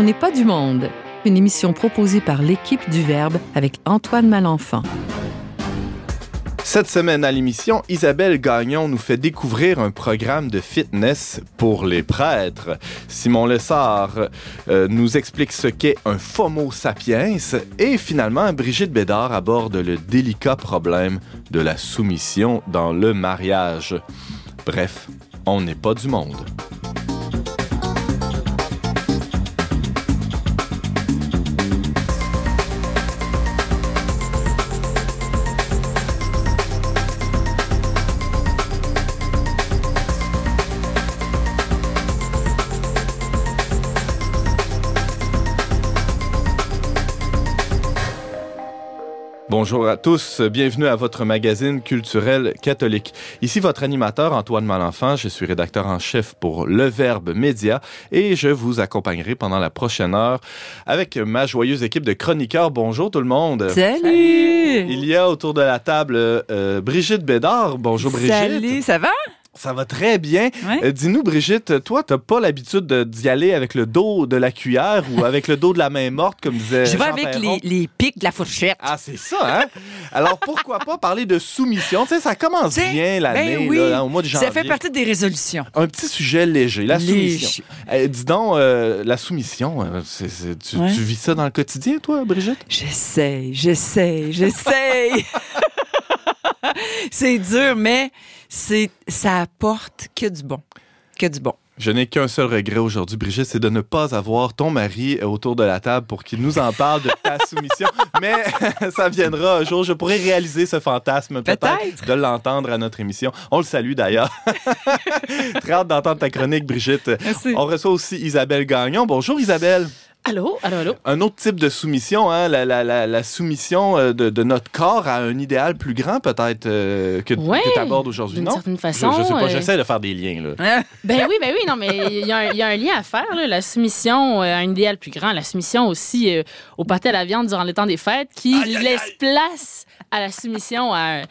On n'est pas du monde, une émission proposée par l'équipe du Verbe avec Antoine Malenfant. Cette semaine à l'émission, Isabelle Gagnon nous fait découvrir un programme de fitness pour les prêtres. Simon Lessard euh, nous explique ce qu'est un FOMO sapiens et finalement, Brigitte Bédard aborde le délicat problème de la soumission dans le mariage. Bref, on n'est pas du monde. Bonjour à tous, bienvenue à votre magazine culturel catholique. Ici votre animateur Antoine Malenfant, je suis rédacteur en chef pour Le Verbe Média et je vous accompagnerai pendant la prochaine heure avec ma joyeuse équipe de chroniqueurs. Bonjour tout le monde. Salut! Il y a autour de la table euh, Brigitte Bédard. Bonjour Brigitte. Salut, ça va? Ça va très bien. Ouais. Euh, Dis-nous, Brigitte, toi, t'as pas l'habitude de- d'y aller avec le dos de la cuillère ou avec le dos de la main morte, comme disait Je vais Jean avec les, les pics de la fourchette. Ah, c'est ça, hein? Alors, pourquoi pas parler de soumission? Tu sais, ça commence bien l'année, ben oui, là, au mois de janvier. Ça fait partie des résolutions. Un petit sujet léger, la Léger. soumission. Eh, dis donc, euh, la soumission, euh, tu, Ouais. tu vis ça dans le quotidien, toi, Brigitte? J'essaie, j'essaie, j'essaie. c'est dur, mais c'est ça apporte que du bon. Que du bon. Je n'ai qu'un seul regret aujourd'hui, Brigitte, c'est de ne pas avoir ton mari euh, autour de la table pour qu'il nous en parle de ta soumission. Mais ça viendra un jour. Je pourrais réaliser ce fantasme, peut-être, de l'entendre à notre émission. On le salue d'ailleurs. Très hâte d'entendre ta chronique, Brigitte. Merci. On reçoit aussi Isabelle Gagnon. Bonjour, Isabelle. Allô, allô, allô? Un autre type de soumission, hein, la, la- la- la soumission euh, de, de notre corps à un idéal plus grand, peut-être, euh, que, Ouais, que tu abordes aujourd'hui, D'une non? certaine Je, façon. je sais pas, euh, j'essaie de faire des liens, là. Hein? Ben oui, ben oui, non, mais il y, a un- il y a un lien à faire. là. La soumission à un idéal plus grand, la soumission aussi euh, au pâté à la viande durant les temps des fêtes, qui Aïe, aïe, laisse aïe. place à la soumission à,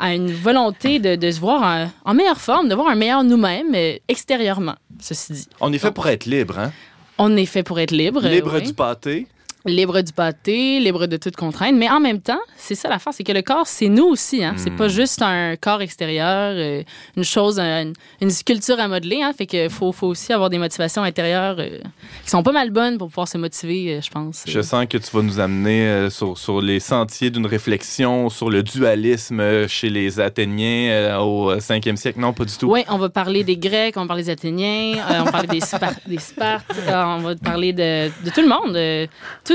à une volonté de, de se voir en, en meilleure forme, de voir un meilleur nous-mêmes extérieurement, ceci dit. On est fait pour être libre, hein? On est fait pour être libre. Libre oui. du pâté. Libre du pâté, libre de toute contrainte. Mais en même temps, c'est ça l'affaire, c'est que le corps, c'est nous aussi. Hein? C'est Hmm. pas juste un corps extérieur, euh, une chose, une, une sculpture à modeler. Hein? Fait que faut, faut aussi avoir des motivations intérieures euh, qui sont pas mal bonnes pour pouvoir se motiver, euh, je pense. Je sens que tu vas nous amener sur, sur les sentiers d'une réflexion sur le dualisme chez les Athéniens au 5e siècle. Non, pas du tout. Oui, on va parler des Grecs, on va parler des Athéniens, on va parler des, Spar- des Spartes, on va parler de, de tout le monde. tout-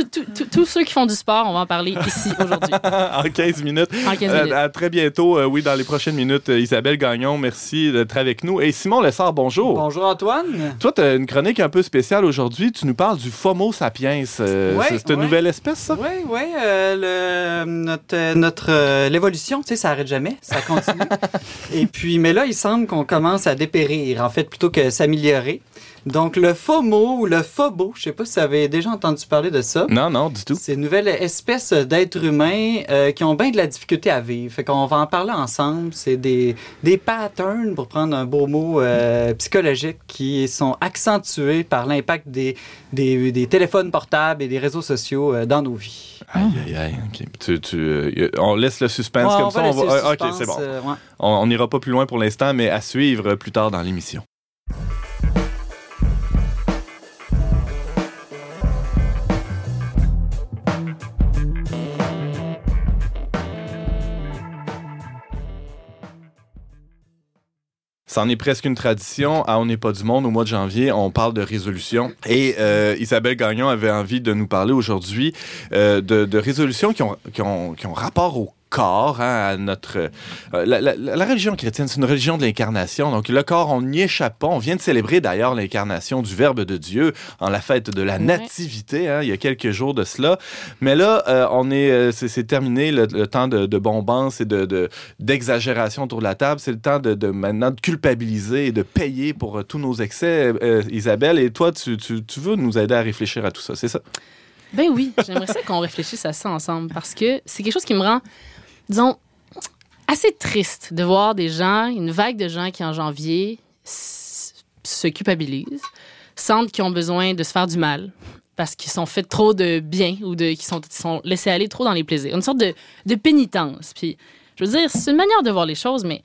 tous ceux qui font du sport, on va en parler ici aujourd'hui. en 15 minutes. En 15 Euh, minutes. à très bientôt, euh, oui, dans les prochaines minutes. Euh, Isabelle Gagnon, merci d'être avec nous. Et Simon Lessard, bonjour. Bonjour Antoine. Toi, tu as une chronique un peu spéciale aujourd'hui. Tu nous parles du FOMO sapiens. Euh, Ouais, c'est une ouais. nouvelle espèce, ça? Oui, oui, le, notre, euh, notre euh, l'évolution, tu sais, ça arrête jamais, ça continue. Et puis, mais là, il semble qu'on commence à dépérir, en fait, plutôt que s'améliorer. Donc, le FOMO ou le FOBO, je sais pas si vous avez déjà entendu parler de ça. Non, non, du tout. C'est une nouvelle espèce d'êtres humains euh, qui ont bien de la difficulté à vivre. Fait qu'on va en parler ensemble. C'est des, des patterns, pour prendre un beau mot euh, psychologique, qui sont accentués par l'impact des, des, des téléphones portables et des réseaux sociaux euh, dans nos vies. Aïe, aïe, aïe. ok. Tu- tu, on laisse le suspense Ouais, comme on ça. va on laisser va- le ok, c'est bon. ouais. On n'ira pas plus loin pour l'instant, mais à suivre plus tard dans l'émission. C'en est presque une tradition. À On n'est pas du monde, au mois de janvier, on parle de résolution. Et euh, Isabelle Gagnon avait envie de nous parler aujourd'hui euh, de, de résolutions qui ont, qui, ont, qui ont rapport au corps, hein, à notre... euh, la, la- la religion chrétienne, c'est une religion de l'incarnation. Donc le corps, on n'y échappe pas. On vient de célébrer d'ailleurs l'incarnation du Verbe de Dieu en la fête de la nativité, hein, il y a quelques jours de cela. Mais là, euh, on est, euh, c'est, terminé le, le temps de, de bombance et de, de- d'exagération autour de la table. C'est le temps de, de maintenant de culpabiliser et de payer pour euh, tous nos excès, Isabelle. Et toi, tu, tu, tu veux nous aider à réfléchir à tout ça, c'est ça? Ben oui, j'aimerais ça qu'on réfléchisse à ça ensemble parce que c'est quelque chose qui me rend, disons, assez triste de voir des gens, une vague de gens qui en janvier se culpabilisent, sentent qu'ils ont besoin de se faire du mal parce qu'ils sont fait trop de bien ou qu'ils sont, sont laissés aller trop dans les plaisirs. Une sorte de, de pénitence. Puis, je veux dire, c'est une manière de voir les choses, mais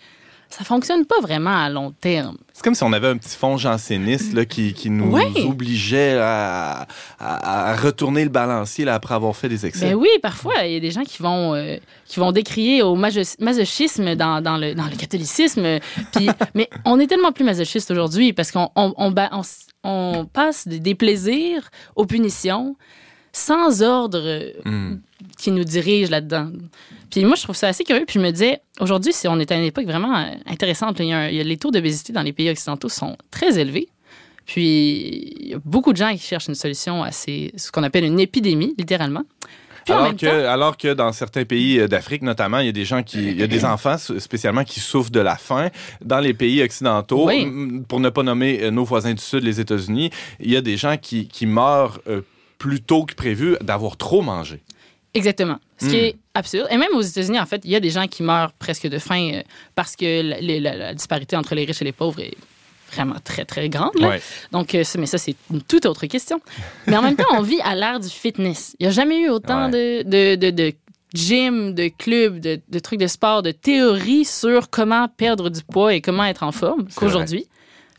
ça fonctionne pas vraiment à long terme. C'est comme si on avait un petit fond janséniste là, qui, qui nous obligeait à, à- à retourner le balancier là, après avoir fait des excès. Ben oui, parfois, il y a des gens qui vont, euh, qui vont décrier au maso- masochisme dans, dans le, dans le catholicisme. Puis, mais on est tellement plus masochiste aujourd'hui parce qu'on on, on ba- on s- on passe des, des plaisirs aux punitions sans ordre euh, Hmm. Qui nous dirige là-dedans. Puis moi, je trouve ça assez curieux. Puis je me disais, aujourd'hui, si on est à une époque vraiment euh, intéressante, il y a un- il y a les taux d'obésité dans les pays occidentaux sont très élevés. Puis il y a beaucoup de gens qui cherchent une solution à ces, ce qu'on appelle une épidémie, littéralement. Puis Alors que, temps- alors que dans certains pays euh, d'Afrique, notamment, il y a des gens qui, il y a des enfants spécialement qui souffrent de la faim. Dans les pays occidentaux, Oui. pour ne pas nommer euh, nos voisins du Sud, les États-Unis, il y a des gens qui, qui meurent euh, plus tôt que prévu d'avoir trop mangé. Exactement. Ce qui Hmm. est absurde. Et même aux États-Unis, en fait, il y a des gens qui meurent presque de faim euh, parce que la, la- la- la disparité entre les riches et les pauvres est vraiment très, très grande. là. Ouais. Donc, euh, mais ça, c'est une toute autre question. Mais en même temps, on vit à l'ère du fitness. Il n'y a jamais eu autant de, de, de, de gym, de clubs, de, de trucs de sport, de théories sur comment perdre du poids et comment être en forme qu'aujourd'hui.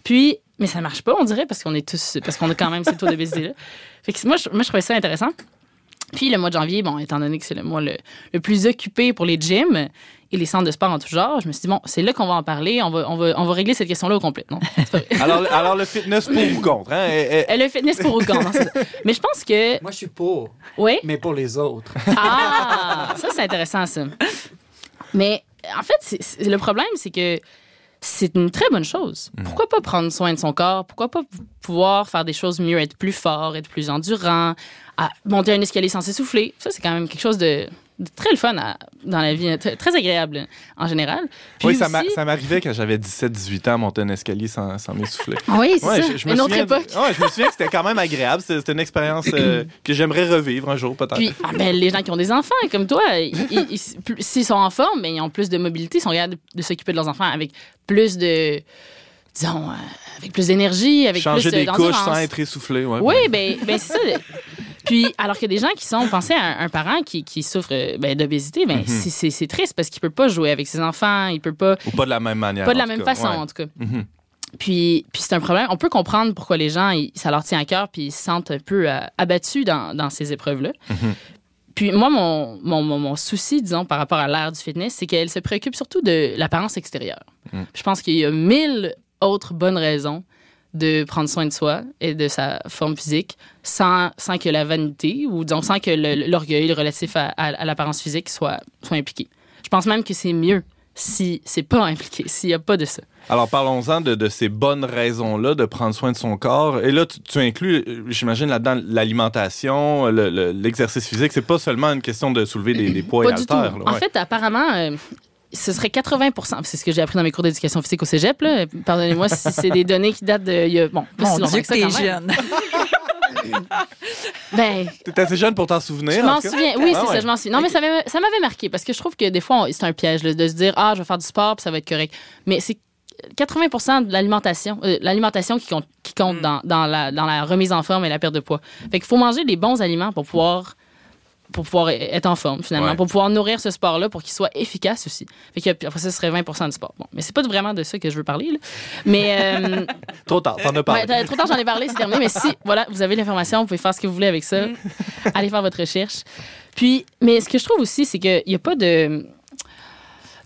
Puis, mais ça marche pas, on dirait, parce qu'on est tous, parce qu'on a quand même ces taux d'obésité-là. Fait que moi, je, moi, je trouvais ça intéressant. Puis le mois de janvier, bon, étant donné que c'est le mois le, le plus occupé pour les gyms et les centres de sport en tout genre, je me suis dit, bon, c'est là qu'on va en parler, on va, on va, on va régler cette question-là au complet. Non. Alors, alors le fitness pour ou contre, hein? Euh, Le fitness pour ou contre, non, c'est ça. Mais je pense que, Moi, je suis pour, oui. mais pour les autres. Ah, ça, c'est intéressant, ça. Mais en fait, le problème, c'est que c'est une très bonne chose. Pourquoi pas prendre soin de son corps? Pourquoi pas pouvoir faire des choses mieux, être plus fort, être plus endurant, à monter un escalier sans s'essouffler? Ça, c'est quand même quelque chose de, de très le fun à- dans la vie, très, très agréable en général. Puis oui, ça m'a- aussi- ça m'arrivait quand j'avais 17-18 ans, monter un escalier sans, sans m'essouffler. Oui, c'est Ouais, ça. je- je me une autre souviens- époque. Ouais, je me souviens que c'était quand même agréable. C'était une expérience euh, que j'aimerais revivre un jour, peut-être. Puis, ah, ben, les gens qui ont des enfants, comme toi, s'ils sont en forme, ben, ils ont plus de mobilité, ils sont capables de, de s'occuper de leurs enfants avec plus de, disons, euh, avec plus d'énergie, avec Changer plus des de- couches d'endurance. sans être essoufflé. Ouais, Oui, ben, ben c'est ça. Puis, alors que des gens qui sont, pensez à un, un parent qui, qui souffre euh, ben, d'obésité, ben, Mhm. c'est- triste parce qu'il peut pas jouer avec ses enfants, il peut pas, Ou pas de la même manière. pas de la même cas. façon, Ouais. en tout cas. Mhm. Puis, puis c'est un problème. On peut comprendre pourquoi les gens, ils- ça leur tient à cœur, puis ils se sentent un peu euh, abattus dans, dans ces épreuves-là. Mhm. Puis moi, mon, mon, mon, mon souci, disons, par rapport à l'ère du fitness, c'est qu'elle se préoccupe surtout de l'apparence extérieure. Mm. Je pense qu'il y a mille autres bonnes raisons de prendre soin de soi et de sa forme physique sans, sans que la vanité ou disons sans que l'orgueil relatif à, à- à l'apparence physique soit, soit impliqué. Je pense même que c'est mieux si c'est pas impliqué, s'il n'y a pas de ça. Alors, parlons-en de, de ces bonnes raisons-là de prendre soin de son corps. Et là, tu, tu inclus, euh, j'imagine, là-dedans l'alimentation, le- le- l'exercice physique. C'est pas seulement une question de soulever des, des poids Pas et haltères. En ouais. fait, apparemment, euh, ce serait 80% C'est ce que j'ai appris dans mes cours d'éducation physique au cégep. là. Pardonnez-moi si c'est des données qui datent de. il y a- bon, pas Mon si longtemps Dieu, que que t'es jeune. Ben, T'es assez jeune pour t'en souvenir. je en m'en souviens. Oui, Ah c'est ouais. ça, je m'en souviens. Non, mais ça m'avait ça m'avait marqué parce que je trouve que des fois, on- c'est un piège là, de se dire Ah, je vais faire du sport puis ça va être correct. Mais c'est 80% de l'alimentation euh, l'alimentation qui compte, qui compte Mm. dans, dans la, dans la remise en forme et la perte de poids. Fait qu'il faut manger les bons aliments pour pouvoir pour pouvoir être en forme finalement, Ouais. pour pouvoir nourrir ce sport-là pour qu'il soit efficace aussi. Fait que après ça, ce serait 20 du sport. Bon, mais c'est pas vraiment de ça que je veux parler. là. Mais euh, Trop tard, t'en as parlé. Ouais, trop tard, j'en ai parlé, c'est terminé. Mais si, voilà, vous avez l'information, vous pouvez faire ce que vous voulez avec ça. Allez faire votre recherche. Puis, mais ce que je trouve aussi, c'est qu'il n'y a pas de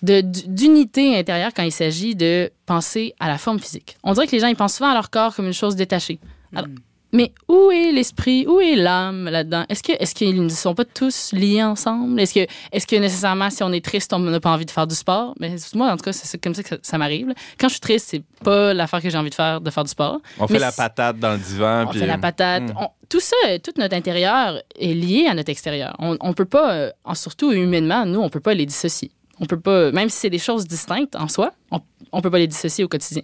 de- d'unité intérieure quand il s'agit de penser à la forme physique. On dirait que les gens ils pensent souvent à leur corps comme une chose détachée. Alors, Mais où est l'esprit, où est l'âme là-dedans? Est-ce que est-ce qu'ils ne sont pas tous liés ensemble? Est-ce que est-ce que nécessairement si on est triste on n'a pas envie de faire du sport? Mais moi en tout cas c'est comme ça que ça, ça m'arrive. Quand je suis triste c'est pas l'affaire que j'ai envie de faire de faire du sport. On fait la patate dans le divan. On puis, fait la euh, patate. hmm. On- tout ça, tout notre intérieur est lié à notre extérieur. On, on peut pas, euh, surtout humainement, nous, on peut pas les dissocier. On peut pas, même si c'est des choses distinctes en soi, on, on peut pas les dissocier au quotidien.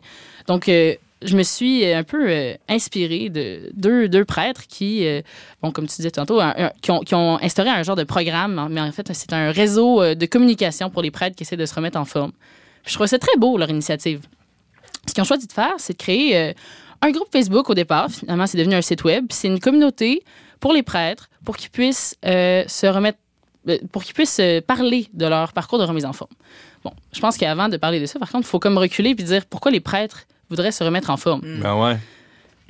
Donc, euh, je me suis un peu euh, inspirée de deux, prêtres qui, euh, bon, comme tu disais tantôt, qui, ont, instauré un genre de programme, mais en fait, c'est un réseau euh, de communication pour les prêtres qui essaient de se remettre en forme. Je trouvais ça très beau, leur initiative. Ce qu'ils ont choisi de faire, c'est de créer euh, un groupe Facebook au départ. Finalement, c'est devenu un site web. C'est une communauté pour les prêtres, pour qu'ils puissent euh, se remettre, euh, pour qu'ils puissent euh, parler de leur parcours de remise en forme. Bon, je pense qu'avant de parler de ça, par contre, il faut comme reculer puis dire pourquoi les prêtres voudraient se remettre en forme. Ben ouais.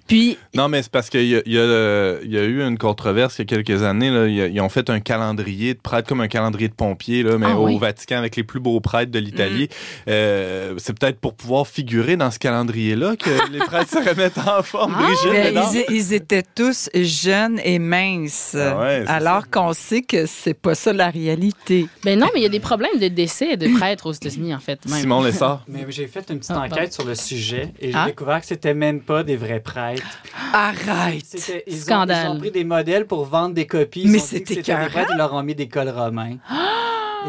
Puis, Non, mais c'est parce qu'il y a, y, y eu une controverse il y a quelques années. Là. Ils, ont fait un calendrier de prêtres, comme un calendrier de pompiers, là, mais Ah au oui. Vatican avec les plus beaux prêtres de l'Italie. Euh, c'est peut-être pour pouvoir figurer dans ce calendrier-là que les prêtres se remettent en forme, Ah, Brigitte. Mais ils, ils étaient tous jeunes et minces. Ah ouais, alors qu'on sait que c'est pas ça la réalité. ben non, mais il y a des problèmes de décès de prêtres aux États-Unis, en fait. Même. Simon Lessard. Mais j'ai fait une petite Ah, enquête sur le sujet et j'ai Ah. découvert que c'était même pas des vrais prêtres. Arrête! C'était- Ils ont, Scandale. ils ont pris des modèles pour vendre des copies. Ils Mais ont dit que c'était écœurant. ils leur ont mis des cols romains.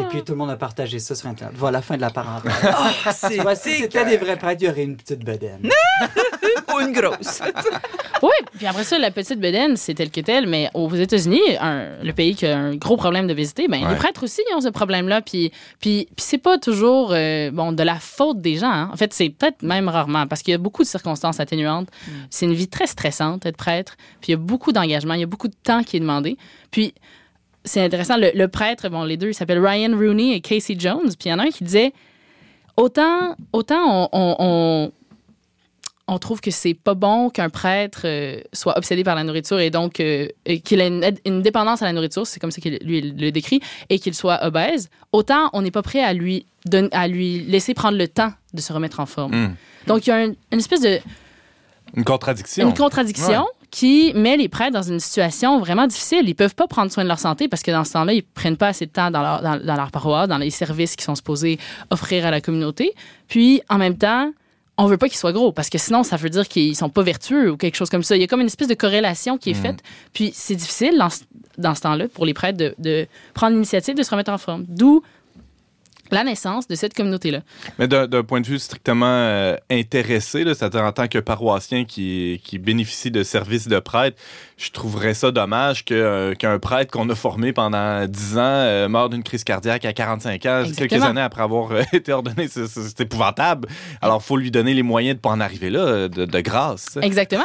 Et puis tout le monde a partagé ça sur Internet. Voilà, fin de la parenthèse. C'est Tu vois, si c'était des vrais prêtres, il y aurait une petite bedaine. ou une grosse. Oui, puis après ça, la petite bedaine, c'est tel que tel, mais aux États-Unis, un- le pays qui a un gros problème d'obésité, ben, Ouais. les prêtres aussi ils ont ce problème-là, puis, puis, puis c'est pas toujours euh, bon, de la faute des gens. hein. En fait, c'est peut-être même rarement, parce qu'il y a beaucoup de circonstances atténuantes. C'est une vie très stressante, être prêtre, puis il y a beaucoup d'engagement, il y a beaucoup de temps qui est demandé. Puis c'est intéressant, le, le prêtre, bon, les deux, ils s'appellent Ryan Rooney et Casey Jones, puis il y en a un qui disait autant, autant on- on- on on trouve que c'est pas bon qu'un prêtre euh, soit obsédé par la nourriture et donc euh, qu'il ait une, dépendance à la nourriture, c'est comme ça qu'il lui le décrit, et qu'il soit obèse, autant on n'est pas prêt à lui, à lui laisser prendre le temps de se remettre en forme. Hmm. Donc il y a un- une espèce de Une contradiction. une contradiction qui met les prêtres dans une situation vraiment difficile. Ils peuvent pas prendre soin de leur santé parce que dans ce temps-là, ils prennent pas assez de temps dans leur, dans, dans leur paroisse, dans les services qu'ils sont supposés offrir à la communauté. Puis, en même temps, on veut pas qu'ils soient gros parce que sinon, ça veut dire qu'ils sont pas vertueux ou quelque chose comme ça. Il y a comme une espèce de corrélation qui est faite. Puis, c'est difficile dans, ce- dans ce temps-là pour les prêtres de, de prendre l'initiative de se remettre en forme. D'où la naissance de cette communauté-là. Mais d'un point de vue strictement euh, intéressé, c'est-à-dire en tant que paroissien qui, qui bénéficie de services de prêtre, je trouverais ça dommage que, euh, qu'un prêtre qu'on a formé pendant 10 ans euh, meure d'une crise cardiaque à 45 ans, quelques années après avoir euh, été ordonné. C'est, épouvantable. Alors, il faut lui donner les moyens de pas en arriver là, euh, de, de grâce. Exactement.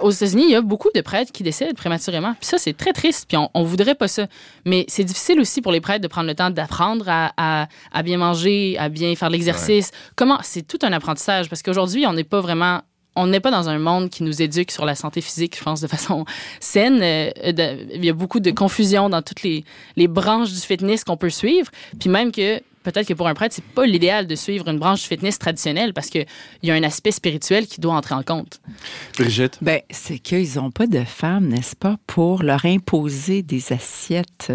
Aux États-Unis, il y a beaucoup de prêtres qui décèdent prématurément. Puis ça, c'est très triste. Puis on, on voudrait pas ça. Mais c'est difficile aussi pour les prêtres de prendre le temps d'apprendre à, à- à bien manger, à bien faire l'exercice. Comment C'est tout un apprentissage parce qu'aujourd'hui, on n'est pas vraiment. On n'est pas dans un monde qui nous éduque sur la santé physique, je pense, de façon saine. Euh, de- il y a beaucoup de confusion dans toutes les, les branches du fitness qu'on peut suivre. Puis même que peut-être que pour un prêtre, c'est pas l'idéal de suivre une branche du fitness traditionnelle parce qu'il y a un aspect spirituel qui doit entrer en compte. Brigitte? Ben, c'est qu'ils n'ont pas de femmes, n'est-ce pas, pour leur imposer des assiettes.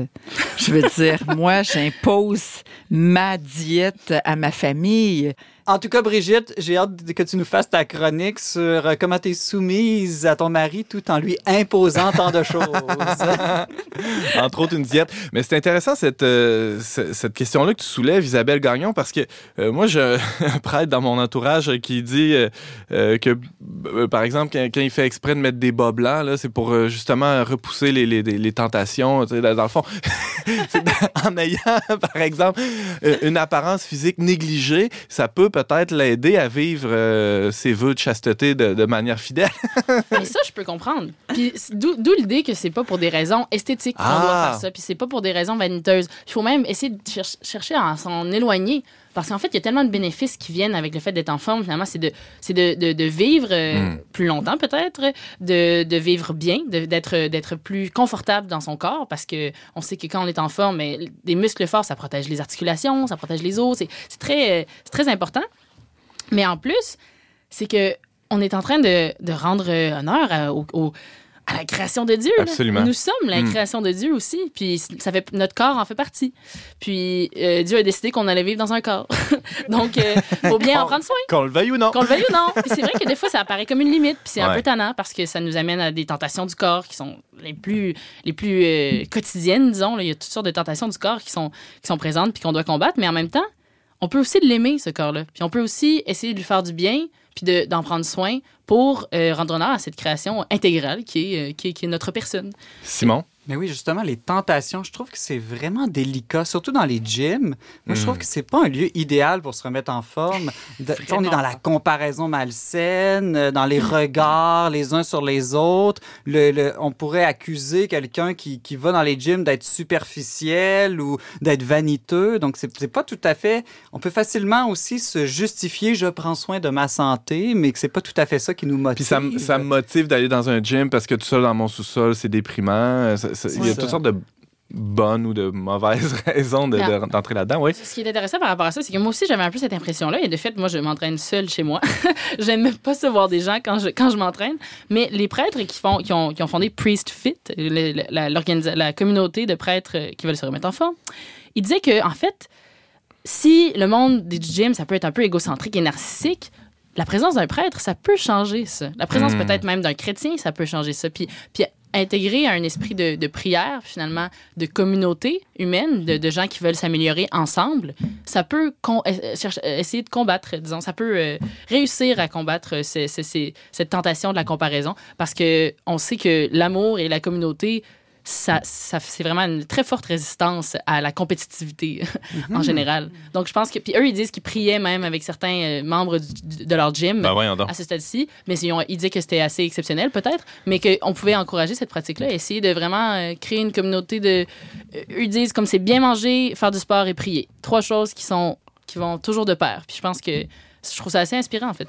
Je veux dire, moi, j'impose ma diète à ma famille. En tout cas, Brigitte, j'ai hâte que tu nous fasses ta chronique sur euh, comment tu es soumise à ton mari tout en lui imposant tant de choses. entre autres une diète. Mais c'est intéressant cette, euh, ce- cette question-là que tu soulèves, Isabelle Gagnon, parce que euh, moi, j'ai un prêtre dans mon entourage qui dit que, par exemple, quand, il fait exprès de mettre des bas blancs, c'est pour justement repousser les, tentations. Dans le fond, en ayant, par exemple, une apparence physique négligée, ça peut peut-être l'aider à vivre euh, ses vœux de chasteté de, de manière fidèle. Mais ça, je peux comprendre. Puis d'où d'où l'idée que c'est pas pour des raisons esthétiques qu'on Ah. doit faire ça, puis c'est pas pour des raisons vaniteuses. Il faut même essayer de cher- chercher à s'en éloigner. Parce qu'en fait, il y a tellement de bénéfices qui viennent avec le fait d'être en forme. Finalement, c'est de, c'est de, de, de vivre euh, Mm. plus longtemps, peut-être, de, de vivre bien, de- d'être, d'être plus confortable dans son corps. Parce que on sait que quand on est en forme, mais des muscles forts, ça protège les articulations, ça protège les os. C'est, c'est très, euh, c'est très important. Mais en plus, c'est que on est en train de, de rendre euh, honneur à, au- au- à la création de Dieu. là. Absolument. Nous sommes la Mm. création de Dieu aussi. Puis ça fait, notre corps en fait partie. Puis euh, Dieu a décidé qu'on allait vivre dans un corps. Donc, il faut bien en prendre soin. Qu'on le veuille ou non. Qu'on le veuille ou non. Puis c'est vrai que des fois, ça apparaît comme une limite. Puis c'est un peu tannant parce que ça nous amène à des tentations du corps qui sont les plus, les plus euh, quotidiennes, disons. là. Il y a toutes sortes de tentations du corps qui sont, qui sont présentes puis qu'on doit combattre. Mais en même temps, on peut aussi l'aimer, ce corps-là. Puis on peut aussi essayer de lui faire du bien puis de- d'en prendre soin pour euh, rendre honneur à cette création intégrale qui est, euh, qui est notre personne. Simon? Mais oui, justement, les tentations, je trouve que c'est vraiment délicat, surtout dans les gyms. Moi, je trouve Mm. que c'est pas un lieu idéal pour se remettre en forme. De- on est dans la comparaison malsaine, euh, dans les regards les uns sur les autres. Le, le- on pourrait accuser quelqu'un qui, qui va dans les gyms d'être superficiel ou d'être vaniteux. Donc, c'est pas tout à fait. On peut facilement aussi se justifier, je prends soin de ma santé, mais que c'est pas tout à fait ça qui nous motive. Puis ça, me motive d'aller dans un gym parce que tout seul dans mon sous-sol, c'est déprimant. Euh, ça- Il y a toutes sortes de bonnes ou de mauvaises raisons de- de- d'entrer là-dedans. Oui. Ce qui est intéressant par rapport à ça, c'est que moi aussi, j'avais un peu cette impression-là. Et de fait, moi, je m'entraîne seule chez moi. J'aime pas se voir des gens quand je, quand je m'entraîne. Mais les prêtres qui, font, qui, ont, qui ont fondé Priest Fit, le- la, communauté de prêtres qui veulent se remettre en forme, ils disaient que, en fait, si le monde des gyms, ça peut être un peu égocentrique et narcissique, la présence d'un prêtre, ça peut changer ça. La présence Mm. peut-être même d'un chrétien, ça peut changer ça. Puis, puis intégrer un esprit de, prière, finalement, de communauté humaine, de, gens qui veulent s'améliorer ensemble, ça peut euh, euh, essayer de combattre, disons, ça peut euh, réussir à combattre cette tentation de la comparaison parce que on sait que l'amour et la communauté, ça, ça c'est vraiment une très forte résistance à la compétitivité en général. Donc, je pense que. Puis eux, ils disent qu'ils priaient même avec certains euh, membres du- de leur gym Ben à ce stade-ci, mais ils, ont- ils disaient que c'était assez exceptionnel peut-être, mais qu'on pouvait encourager cette pratique-là, essayer de vraiment euh, créer une communauté de... euh, eux disent comme c'est bien manger, faire du sport et prier. Trois choses qui sont qui vont toujours de pair. Puis je pense que je trouve ça assez inspirant en fait.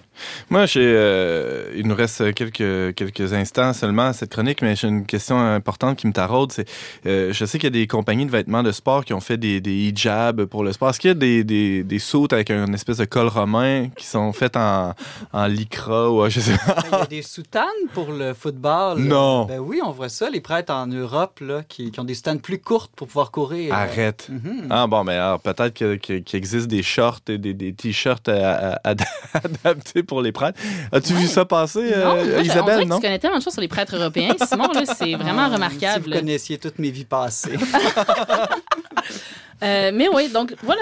Moi, j'ai, euh, il nous reste quelques, quelques instants seulement à cette chronique, mais j'ai une question importante qui me taraude. C'est, euh, je sais qu'il y a des compagnies de vêtements de sport qui ont fait des, des hijabs pour le sport. Est-ce qu'il y a des, des, des sautes avec une espèce de col romain qui sont faites en, en lycra ou euh, je sais pas? Ben, Il y a des soutanes pour le football. Non. Ben oui, on voit ça, les prêtres en Europe là, qui, qui ont des soutanes plus courtes pour pouvoir courir. Arrête. Mhm. Ah bon, mais alors, peut-être que- qu'il existe des shorts et des, des t-shirts à- à- ad- adaptés pour les prêtres. As-tu vu ça passer, euh, non, moi, je- on Isabelle, que non? tu connais tellement de choses sur les prêtres européens. Simon, c'est vraiment Ah, remarquable. Si vous connaissiez toutes mes vies passées. Euh, mais oui, donc voilà,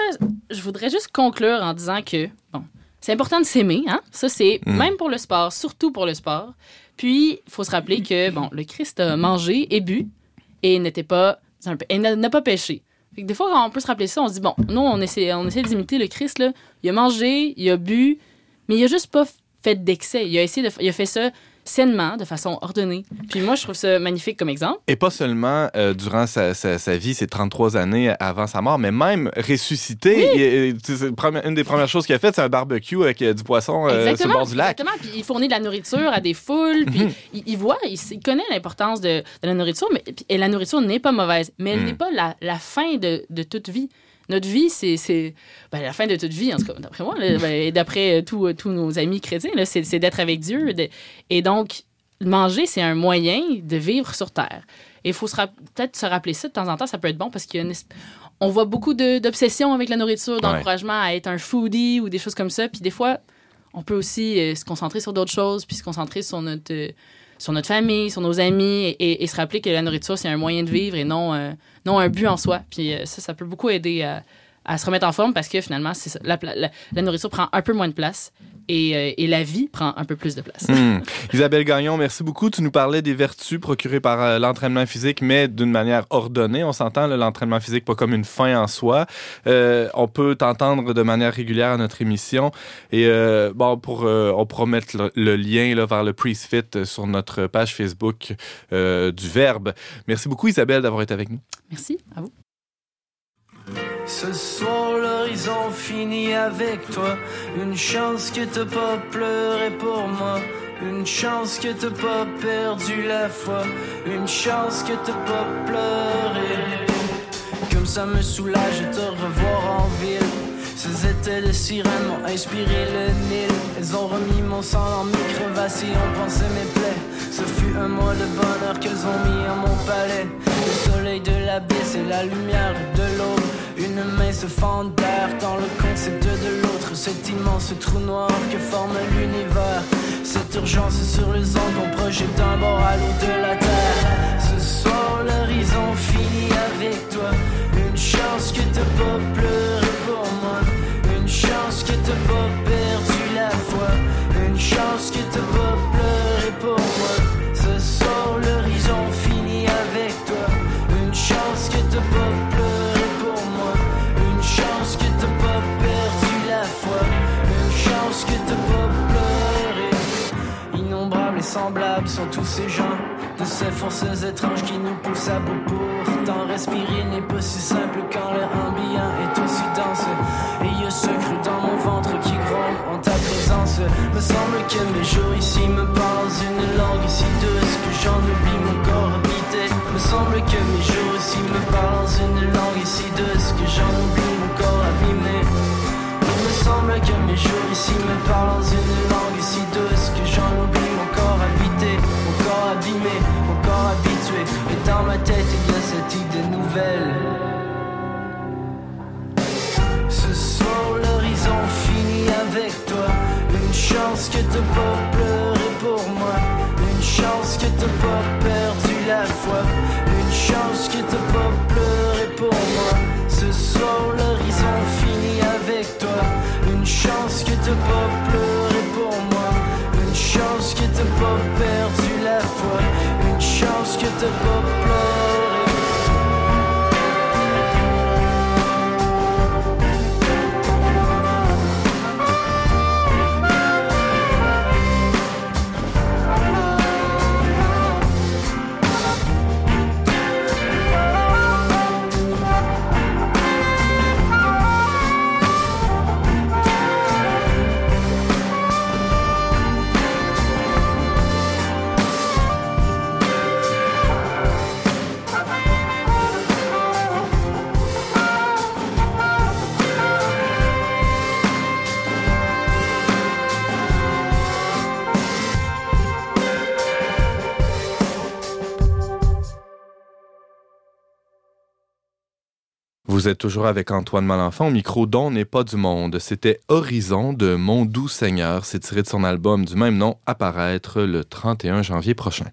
je voudrais juste conclure en disant que, bon, c'est important de s'aimer, hein? Ça, c'est Mm. même pour le sport, surtout pour le sport. Puis, il faut se rappeler que, bon, le Christ a mangé et bu et n'était pas, un peu- et n'a n'a pas péché. Des fois, quand on peut se rappeler ça, on se dit, bon, nous, on essaie, on essaie d'imiter le Christ, là. Il a mangé, il a bu, mais il a juste pas fait d'excès. Il a essayé de, il a fait ça sainement, de façon ordonnée. Puis moi, je trouve ça magnifique comme exemple. Et pas seulement euh, durant sa, sa- sa vie, ses 33 années avant sa mort, mais même ressuscité. Première- une des premières choses qu'il a fait, c'est un barbecue avec euh, du poisson euh, sur le bord du lac. Exactement. Puis il fournit de la nourriture à des foules. Puis Mhm. il, il voit, il, connaît l'importance de, de la nourriture. Mais, et la nourriture n'est pas mauvaise. Mais elle Mhm. n'est pas la, la fin de, de toute vie. Notre vie, c'est c'est- ben, la fin de toute vie, en tout cas, d'après moi, là, ben, et d'après euh, tous euh, tous nos amis chrétiens, c'est d'être avec Dieu. de- et donc, manger, c'est un moyen de vivre sur Terre. Et il faut peut-être se rappeler ça de temps en temps, ça peut être bon parce qu'il y a une esp- on voit beaucoup de- d'obsessions avec la nourriture, d'encouragement à être un foodie ou des choses comme ça. Puis des fois, on peut aussi euh, se concentrer sur d'autres choses, puis se concentrer sur notre, euh, sur notre famille, sur nos amis, et, et- se rappeler que la nourriture, c'est un moyen de vivre et non, euh, non un but en soi. Puis euh, ça, ça peut beaucoup aider à, à se remettre en forme parce que finalement, ça, la, pla- la- la nourriture prend un peu moins de place et, euh, et la vie prend un peu plus de place. Hmm. Isabelle Gagnon, merci beaucoup. Tu nous parlais des vertus procurées par euh, l'entraînement physique, mais d'une manière ordonnée. On s'entend, l'entraînement physique pas comme une fin en soi. Euh, on peut t'entendre de manière régulière à notre émission. Et bon, pour, on pourra mettre le, le lien là, vers le Priest Fit sur notre page Facebook du Verbe. Merci beaucoup, Isabelle, d'avoir été avec nous. Merci, à vous. Ce soir l'horizon finit avec toi. Une chance que t'as pas pleuré pour moi. Une chance que t'as pas perdu la foi. Une chance que t'as pas pleuré. Comme ça me soulage de te revoir en ville. Ces étés de sirènes m'ont inspiré le Nil. Elles ont remis mon sang dans mes crevasses et ont pensé mes plaies. Ce fut un mois de bonheur qu'elles ont mis à mon palais. Le soleil de l'abysse et la lumière de l'aube une main se fend d'air dans le concept de l'autre. Cet immense trou noir que forme l'univers. Cette urgence sur les ondes qu'on projette d'un bord à l'autre de la terre. Ce soir l'horizon finit avec toi. Une chance que t'as pas pleuré semblables sont tous ces gens. De ces forces étranges qui nous poussent à bout pourtant respirer n'est pas si simple quand l'air ambiant est aussi dense. Et il y a ce cru dans mon ventre qui gronde en ta présence. Me semble que mes jours ici me parlent une langue si douce que j'en oublie mon corps habité. Me semble que mes jours ici me parlent une langue si douce que j'en oublie mon corps abîmé. Il me semble que mes jours ici me parlent une langue si douce que j'en oublie dans ma tête il y a cette idée nouvelle. Ce soir l'horizon finit avec toi. Une chance que t'as pas pleuré pour moi. Une chance que t'as pas perdu la foi. Une chance que t'as pas pleuré chance que Vous êtes toujours avec Antoine Malenfant au micro dont n'est pas du monde. C'était Horizon de Mon doux Seigneur. C'est tiré de son album du même nom, apparaître le 31 janvier prochain.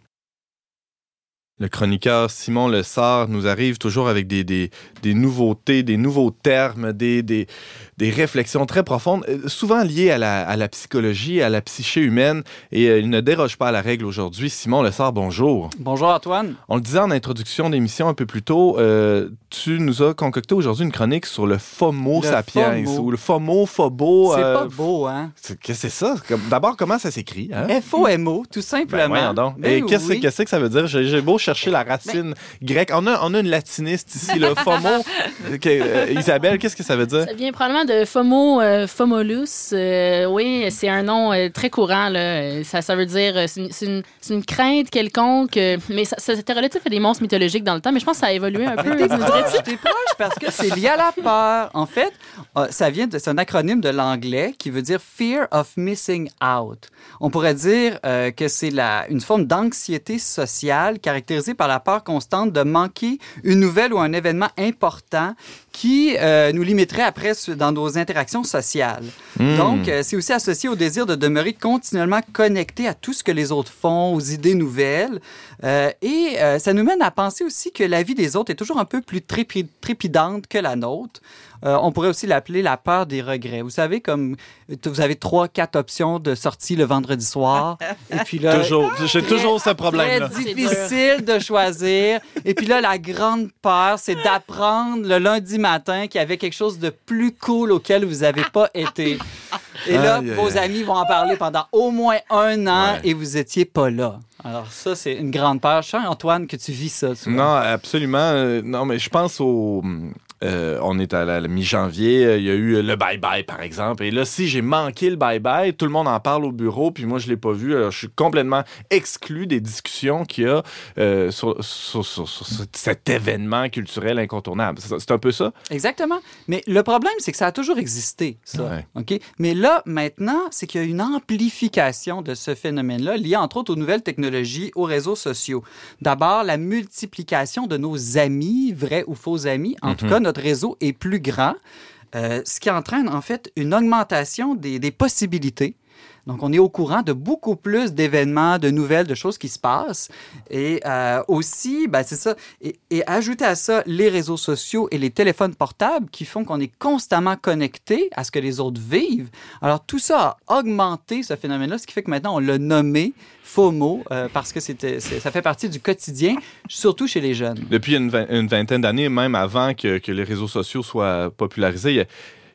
Le chroniqueur Simon Lessard nous arrive toujours avec des, nouveautés, des nouveaux termes, des, des réflexions très profondes, euh, souvent liées à la, à la psychologie, à la psyché humaine, et euh, il ne déroge pas à la règle aujourd'hui. Simon Lessard, bonjour. Bonjour Antoine. On le disait en introduction d'émission un peu plus tôt, euh, tu nous as concocté aujourd'hui une chronique sur le FOMO Le sapiens, FOMO. ou le FOMO, FOBO. C'est euh, pas beau, hein? Qu'est-ce que c'est ça? D'abord, comment ça s'écrit? Hein? F-O-M-O, tout Ben, simplement. voyons donc. Ben Et qu'est-ce oui. qu'est-ce que ça veut dire? J'ai beau chercher la racine grecque. On a, on a une latiniste ici, le FOMO. Euh, Isabelle, qu'est-ce que ça veut dire? Ça vient probablement de FOMO, euh, FOMOLUS. Euh, oui, c'est un nom euh, très courant. Là. Ça, ça veut dire, c'est une, crainte quelconque, mais ça, ça- c'était relatif à des monstres mythologiques dans le temps, mais je pense que ça a évolué un peu. T'es proche, t'es proche parce que c'est lié à la peur. En fait, euh, ça vient de, c'est un acronyme de l'anglais qui veut dire Fear of Missing Out. On pourrait dire que c'est la, une forme d'anxiété sociale caractérisée par la peur constante de manquer une nouvelle ou un événement important qui euh, nous limiterait après dans nos interactions sociales. Hmm. Donc, euh, c'est aussi associé au désir de demeurer continuellement connecté à tout ce que les autres font, aux idées nouvelles. Euh, et euh, ça nous mène à penser aussi que la vie des autres est toujours un peu plus trépi- trépidante que la nôtre. Euh, on pourrait aussi l'appeler la peur des regrets. Vous savez, comme vous avez trois, quatre options de sortie le vendredi soir. et puis là, Toujours. J'ai toujours ce problème-là. Très difficile de choisir. Et puis là, la grande peur, c'est d'apprendre le lundi matin qu'il y avait quelque chose de plus cool auquel vous n'avez pas été. Et là, Aïe, aïe, vos amis vont en parler pendant au moins un an Ouais. et vous étiez pas là. Alors ça, c'est une grande peur. Je sens, Antoine, que tu vis ça. Non, absolument. Euh, Non, mais je pense au. Euh, on est à la, la mi-janvier, euh, il y a eu le bye-bye, par exemple. Et là, si j'ai manqué le bye-bye, tout le monde en parle au bureau, puis moi, je l'ai pas vu. Alors, je suis complètement exclu des discussions qu'il y a euh, sur, sur- sur- sur ce- cet événement culturel incontournable. C'est un peu ça? Exactement. Mais le problème, c'est que ça a toujours existé, ça. Ouais. OK? Mais là, maintenant, c'est qu'il y a une amplification de ce phénomène-là, lié entre autres aux nouvelles technologies, aux réseaux sociaux. D'abord, la multiplication de nos amis, vrais ou faux amis. En tout cas, notre réseau est plus grand, euh, ce qui entraîne en fait une augmentation des, des possibilités. Donc, on est au courant de beaucoup plus d'événements, de nouvelles, de choses qui se passent. Et euh, aussi, ben, c'est ça. Et, ajouter à ça les réseaux sociaux et les téléphones portables qui font qu'on est constamment connecté à ce que les autres vivent. Alors, tout ça a augmenté ce phénomène-là, ce qui fait que maintenant, on l'a nommé FOMO euh, parce que c'était, ça fait partie du quotidien, surtout chez les jeunes. Depuis une, vingt- une vingtaine d'années, même avant que, que les réseaux sociaux soient popularisés, il y a,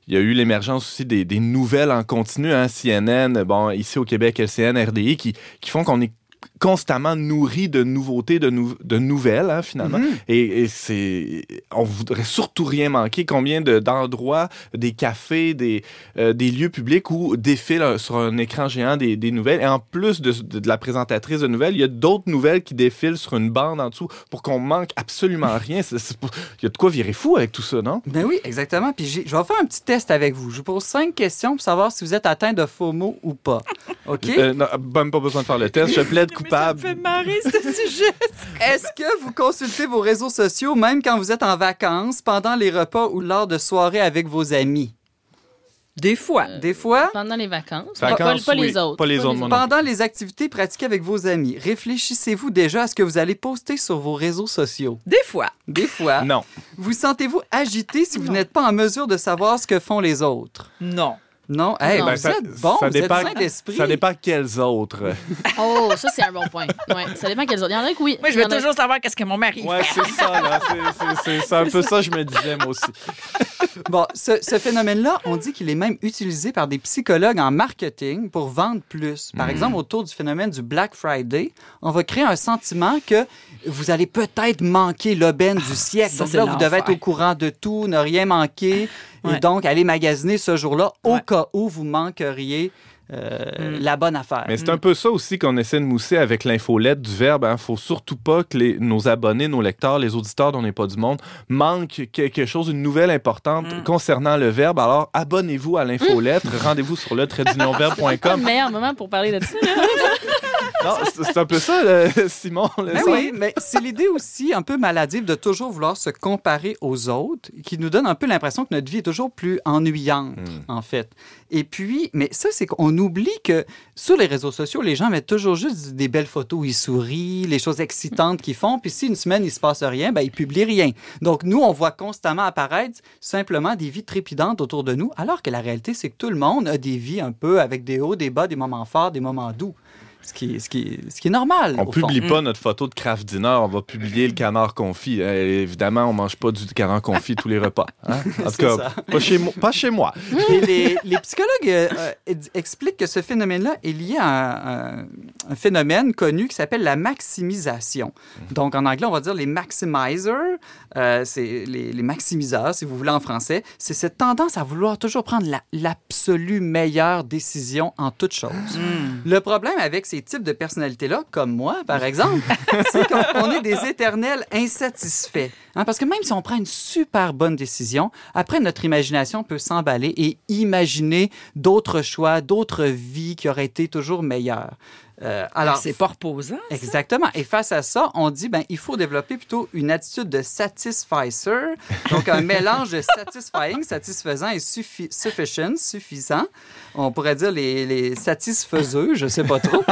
il y a eu l'émergence aussi des, nouvelles en continu, hein, CNN, bon, ici au Québec, LCN, RDI, qui, qui font qu'on est constamment nourri de nouveautés, de, nou- de nouvelles, hein, finalement. Et, et c'est, on voudrait surtout rien manquer. Combien de, d'endroits, des cafés, des, euh, des lieux publics où défilent euh, sur un écran géant des, des nouvelles. Et en plus de, de, de la présentatrice de nouvelles, il y a d'autres nouvelles qui défilent sur une bande en dessous pour qu'on manque absolument rien. Pour- Il y a de quoi virer fou avec tout ça, non? Ben oui, exactement. Puis je vais faire un petit test avec vous. Je vous pose cinq questions pour savoir si vous êtes atteint de FOMO ou pas. OK? Euh, non, même pas besoin de faire le test. Je plaide Mais ça me coupable. fait marrer, ce sujet. Est-ce que vous consultez vos réseaux sociaux même quand vous êtes en vacances, pendant les repas ou lors de soirées avec vos amis? Des fois. Des fois, Pendant les vacances. Vacances, pas, pas oui. les autres. Pas les autres, pendant les activités pratiquées avec vos amis, réfléchissez-vous déjà à ce que vous allez poster sur vos réseaux sociaux? Des fois. Des fois, Non. vous sentez-vous agité si vous n'êtes pas en mesure de savoir ce que font les autres? Non. Non? Hey, Non. vous Ben, ça- êtes bon, ça vous dépend- êtes sain d'esprit. Ça dépend quels autres. Oh, ça, c'est un bon point. Ouais, ça dépend quels autres. Il y en a que oui. Moi, je veux a- toujours savoir qu'est-ce que mon mari Ouais, fait. c'est ça, là. C'est- un peu ça, je me disais, moi aussi. Bon, ce, ce phénomène-là, on dit qu'il est même utilisé par des psychologues en marketing pour vendre plus. Hmm. Par exemple, autour du phénomène du Black Friday, on va créer un sentiment que vous allez peut-être manquer l'aubaine du siècle. ça, donc c'est là, vous devez être au courant de tout, ne rien manquer. Et donc, aller magasiner ce jour-là au Ouais. cas où vous manqueriez euh, Mm. la bonne affaire. Mais c'est un peu ça aussi qu'on essaie de mousser avec l'infolette du verbe. Il faut surtout pas que les- nos abonnés, nos lecteurs, les auditeurs dont on n'est pas du monde manquent quelque chose, une nouvelle importante Mm. concernant le verbe. Alors, abonnez-vous à l'infolettre. Rendez-vous sur le C'est pas le meilleur moment pour parler de ça. Non, c'est un peu ça, le- Simon. le Ben son. oui, mais c'est l'idée aussi un peu maladive de toujours vouloir se comparer aux autres, qui nous donne un peu l'impression que notre vie est toujours plus ennuyante, en fait. Et puis, mais ça, c'est qu'on oublie que sur les réseaux sociaux, les gens mettent toujours juste des belles photos où ils sourient, les choses excitantes qu'ils font, puis si une semaine, il se passe rien, ben, ils publient rien. Donc, nous, on voit constamment apparaître simplement des vies trépidantes autour de nous, alors que la réalité, c'est que tout le monde a des vies un peu avec des hauts, des bas, des moments forts, des moments doux. Ce qui, ce qui, ce qui est normal. On fond. publie pas notre photo de craft dinner, on va publier le canard confit. Euh, évidemment, on mange pas du canard confit tous les repas. hein? En tout cas, ça. pas chez, moi, pas chez moi. Et les, les psychologues euh, euh, ex- expliquent que ce phénomène-là est lié à un, un phénomène connu qui s'appelle la maximisation. Donc, en anglais, on va dire les maximizers, euh, c'est les, les maximiseurs, si vous voulez en français. C'est cette tendance à vouloir toujours prendre la- l'absolue meilleure décision en toute chose. Le problème avec ces types de personnalités-là, comme moi, par exemple, c'est qu'on on est des éternels insatisfaits. Hein, parce que même si on prend une super bonne décision, après, notre imagination peut s'emballer et imaginer d'autres choix, d'autres vies qui auraient été toujours meilleures. Euh, alors, c'est pas reposant. Exactement. Et face à ça, on dit ben il faut développer plutôt une attitude de satisficer, donc un mélange de satisfying, satisfaisant et suffi- sufficient, suffisant. On pourrait dire les, les satisfaiseux, je sais pas trop.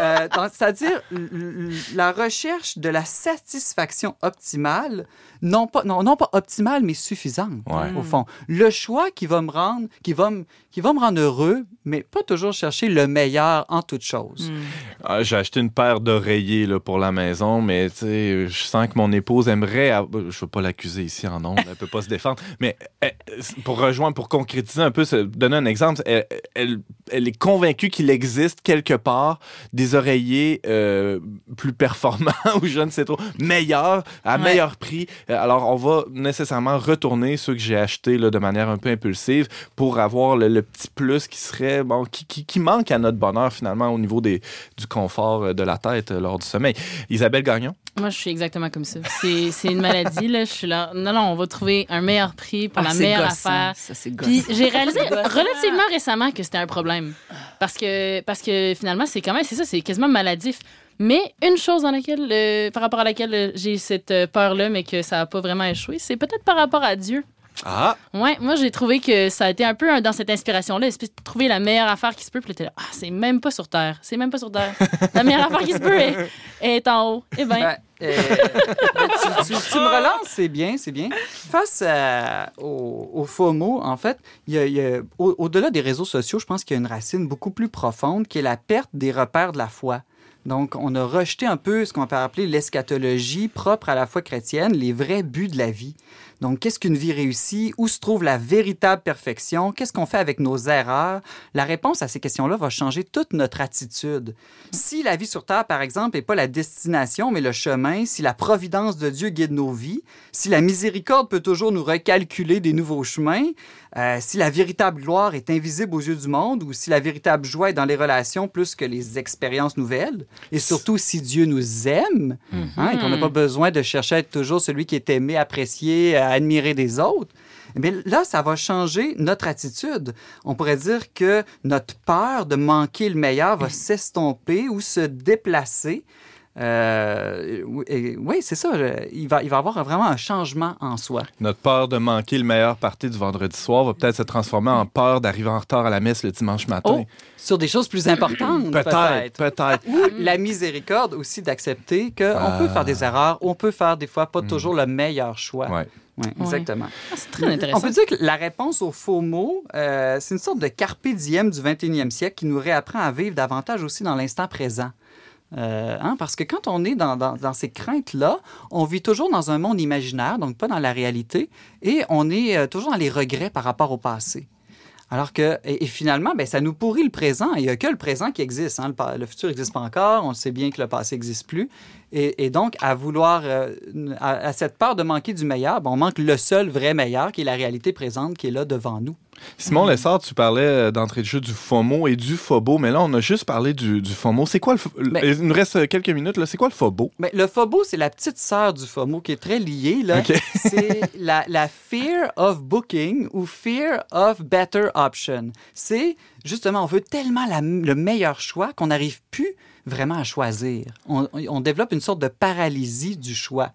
Euh, C'est-à-dire la recherche de la satisfaction optimale, non pas non, non pas optimale mais suffisante Ouais. au fond. Le choix qui va me rendre, qui va me, qui va me rendre heureux, mais pas toujours chercher le meilleur en toute chose. Mm. Ah, J'ai acheté une paire d'oreillers là, pour la maison, mais je sens que mon épouse aimerait. av- Je ne veux pas l'accuser ici en ondes, elle peut pas se défendre. Mais euh, pour rejoindre, pour concrétiser un peu, donner un exemple, elle, elle- elle est convaincue qu'il existe quelque part des oreillers euh, plus performants ou je ne sais trop, meilleurs, à Ouais. meilleur prix. Euh, Alors, on va nécessairement retourner ceux que j'ai achetés là, de manière un peu impulsive pour avoir le, le petit plus qui serait, bon, qui, qui- qui manque à notre bonheur finalement au niveau des, du confort euh, de la tête euh, lors du sommeil. Isabelle Gagnon? Moi, je suis exactement comme ça. C'est c'est une maladie, là. Je suis là. Non, non, on va trouver un meilleur prix pour Ah, la meilleure gossant. affaire. Ça, c'est Puis j'ai réalisé relativement récemment que c'était un problème. Parce que, parce que finalement, c'est quand même, c'est ça, c'est quasiment maladif. Mais une chose dans laquelle, euh, par rapport à laquelle j'ai cette peur-là, mais que ça n'a pas vraiment échoué, c'est peut-être par rapport à Dieu. Ah! Ouais, moi j'ai trouvé que ça a été un peu dans cette inspiration-là, espèce de trouver la meilleure affaire qui se peut. Puis là, là, ah, c'est même pas sur Terre, c'est même pas sur Terre. La meilleure affaire qui se peut est, est en haut. Eh ben, Ben, euh, ben, tu, tu- tu me relances, c'est bien, c'est bien. Face à- au, au FOMO, en fait, il y a- il y a- au- au-delà des réseaux sociaux, je pense qu'il y a une racine beaucoup plus profonde qui est la perte des repères de la foi. Donc, on a rejeté un peu ce qu'on peut appeler l'eschatologie propre à la foi chrétienne, les vrais buts de la vie. Donc, qu'est-ce qu'une vie réussie? Où se trouve la véritable perfection? Qu'est-ce qu'on fait avec nos erreurs? La réponse à ces questions-là va changer toute notre attitude. Si la vie sur Terre, par exemple, n'est pas la destination, mais le chemin, si la providence de Dieu guide nos vies, si la miséricorde peut toujours nous recalculer des nouveaux chemins, euh, si la véritable gloire est invisible aux yeux du monde ou si la véritable joie est dans les relations plus que les expériences nouvelles, et surtout si Dieu nous aime hein, et qu'on n'a pas besoin de chercher à être toujours celui qui est aimé, apprécié, euh, admiré des autres, mais là, ça va changer notre attitude. On pourrait dire que notre peur de manquer le meilleur va s'estomper ou se déplacer. Euh, oui, c'est ça. Il va, il va avoir vraiment un changement en soi. Notre peur de manquer le meilleur parti du vendredi soir va peut-être se transformer en peur d'arriver en retard à la messe le dimanche matin. Oh, sur des choses plus importantes, peut-être. Peut-être. Ou la miséricorde aussi d'accepter qu'on Ah. peut faire des erreurs, on peut faire des fois pas toujours le meilleur choix. Ouais. Oui, exactement. Ah, c'est très intéressant. On peut dire que la réponse aux faux mots, euh, c'est une sorte de carpe diem du 21e siècle qui nous réapprend à vivre davantage aussi dans l'instant présent. Euh, hein, parce que quand on est dans, ces craintes-là, on vit toujours dans un monde imaginaire, donc pas dans la réalité, et on est euh, toujours dans les regrets par rapport au passé. Alors que, et, finalement, ben, ça nous pourrit le présent. Il n'y a que le présent qui existe. hein. Le, le futur n'existe pas encore. On sait bien que le passé n'existe plus. Et, et donc, à vouloir, euh, à, à cette peur de manquer du meilleur, ben, on manque le seul vrai meilleur, qui est la réalité présente, qui est là devant nous. Simon Lessard, tu parlais euh, d'entrée de jeu du FOMO et du FOBO, mais là, on a juste parlé du, du FOMO. C'est quoi le. Mais- Il nous reste euh, quelques minutes, là. C'est quoi le FOBO? Mais le FOBO, c'est la petite sœur du FOMO qui est très liée. Là. C'est la, la fear of booking ou fear of better option. C'est justement, on veut tellement la- le meilleur choix qu'on n'arrive plus vraiment à choisir. On, on développe une sorte de paralysie du choix.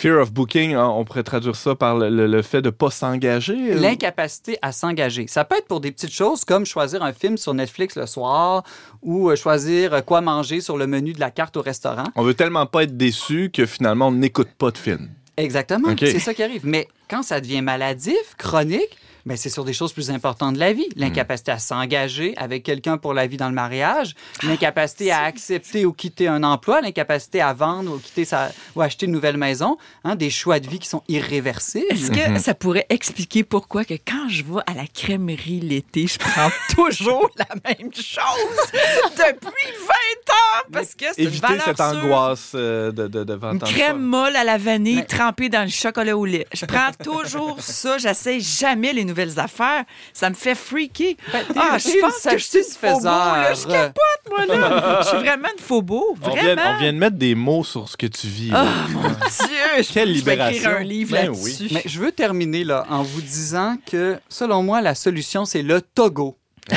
Fear of booking, hein, on pourrait traduire ça par le, le- le fait de ne pas s'engager. L'incapacité à s'engager. Ça peut être pour des petites choses comme choisir un film sur Netflix le soir ou euh, choisir quoi manger sur le menu de la carte au restaurant. On veut tellement pas être déçu que finalement, on n'écoute pas de film. Exactement, c'est ça qui arrive. Mais quand ça devient maladif, chronique, ben c'est sur des choses plus importantes de la vie. L'incapacité à s'engager avec quelqu'un pour la vie dans le mariage, l'incapacité à accepter ou quitter un emploi, l'incapacité à vendre ou quitter sa ou acheter une nouvelle maison, hein, des choix de vie qui sont irréversibles. Est-ce que ça pourrait expliquer pourquoi que quand je vais à la crèmerie l'été, je prends toujours la même chose depuis 20 ans? Parce que c'est une Éviter valeur cette sûre. angoisse euh, de, de, de Une vendre crème molle à la vanille Mais- trempée dans le chocolat au lait. Je prends toujours ça. J'essaie jamais les nouvelles affaires. Ça me fait freaker. Ben, Ah, je pense que je suis là. Je capote, moi, là. Je suis vraiment une faux On vient, Vraiment. on vient de mettre des mots sur ce que tu vis. là. Ah, mon Dieu. Je- Quelle je vais écrire libération. un livre Ben là-dessus? Mais je veux terminer là en vous disant que selon moi la solution c'est le Togo.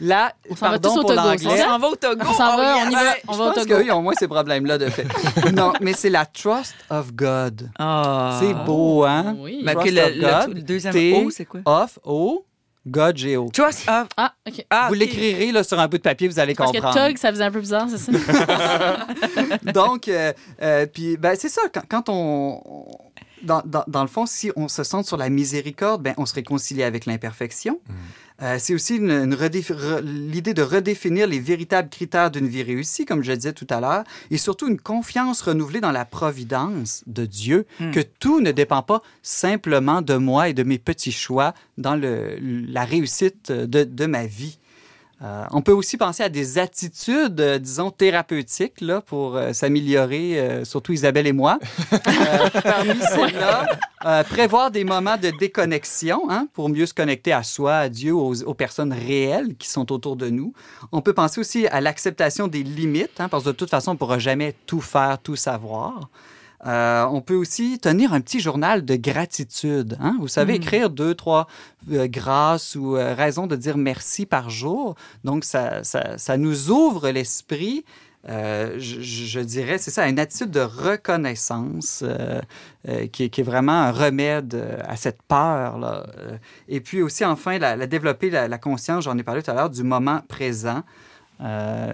Là, On s'en va tous au Togo, On s'en va au Togo. On s'en Oh, va, on y yes. va, Je on va au Togo. qu'ils ont moins ces problèmes-là de fait. non, mais c'est la trust of God. Ah. C'est beau, hein? Oui. Mais Trust que le, of le- God, le deuxième O, c'est quoi? Of, O, God, G-O. Trust of. Ah, OK. Ah, Vous ok. l'écrirez là, sur un bout de papier, vous allez Parce que comprendre. Tug, ça faisait un peu bizarre, c'est ça? Donc, euh, euh, puis, ben, c'est ça, quand, quand on. Dans, dans- dans le fond, si on se centre sur la miséricorde, ben, on se réconcilie avec l'imperfection. Euh, c'est aussi une, une redéfi- re- l'idée de redéfinir les véritables critères d'une vie réussie, comme je disais tout à l'heure, et surtout une confiance renouvelée dans la providence de Dieu, que tout ne dépend pas simplement de moi et de mes petits choix dans le, la réussite de, de ma vie. Euh, on peut aussi penser à des attitudes, euh, disons, thérapeutiques là, pour euh, s'améliorer, surtout Isabelle et moi. Parmi celles-là, prévoir des moments de déconnexion hein, pour mieux se connecter à soi, à Dieu, aux, aux personnes réelles qui sont autour de nous. On peut penser aussi à l'acceptation des limites, hein, parce que de toute façon, on ne pourra jamais tout faire, tout savoir. Euh, on peut aussi tenir un petit journal de gratitude. hein. Vous savez, écrire deux, trois euh, grâces ou euh, raisons de dire merci par jour. Donc, ça, ça, ça nous ouvre l'esprit. je, dirais, c'est ça, une attitude de reconnaissance qui, est- qui est vraiment un remède à cette peur. Là. Et puis aussi, enfin, la, la- développer la, la conscience, j'en ai parlé tout à l'heure, du moment présent. Euh,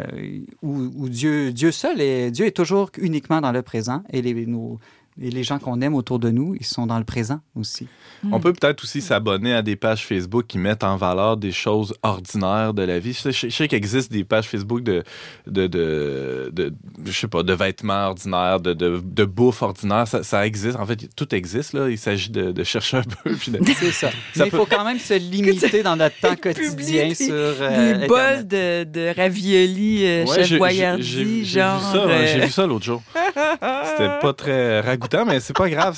où, Dieu, seul est, Dieu est toujours uniquement dans le présent et les, Et les gens qu'on aime autour de nous, ils sont dans le présent aussi. On peut peut-être aussi s'abonner à des pages Facebook qui mettent en valeur des choses ordinaires de la vie. Je sais, je sais qu'il existe des pages Facebook de, de, de, de- je sais pas, de vêtements ordinaires, de, de, de bouffe ordinaire. Ça, ça existe. En fait, tout existe. Là. Il s'agit de, de chercher un peu. C'est ça. Ça Mais il peut- faut quand même se limiter dans notre temps quotidien sur euh, Des bols de, de ravioli euh, Ouais, chef j'ai- Boyardi, j'ai- j'ai vu genre. ça, hein, euh, J'ai vu ça l'autre jour. C'était pas très mais c'est pas grave.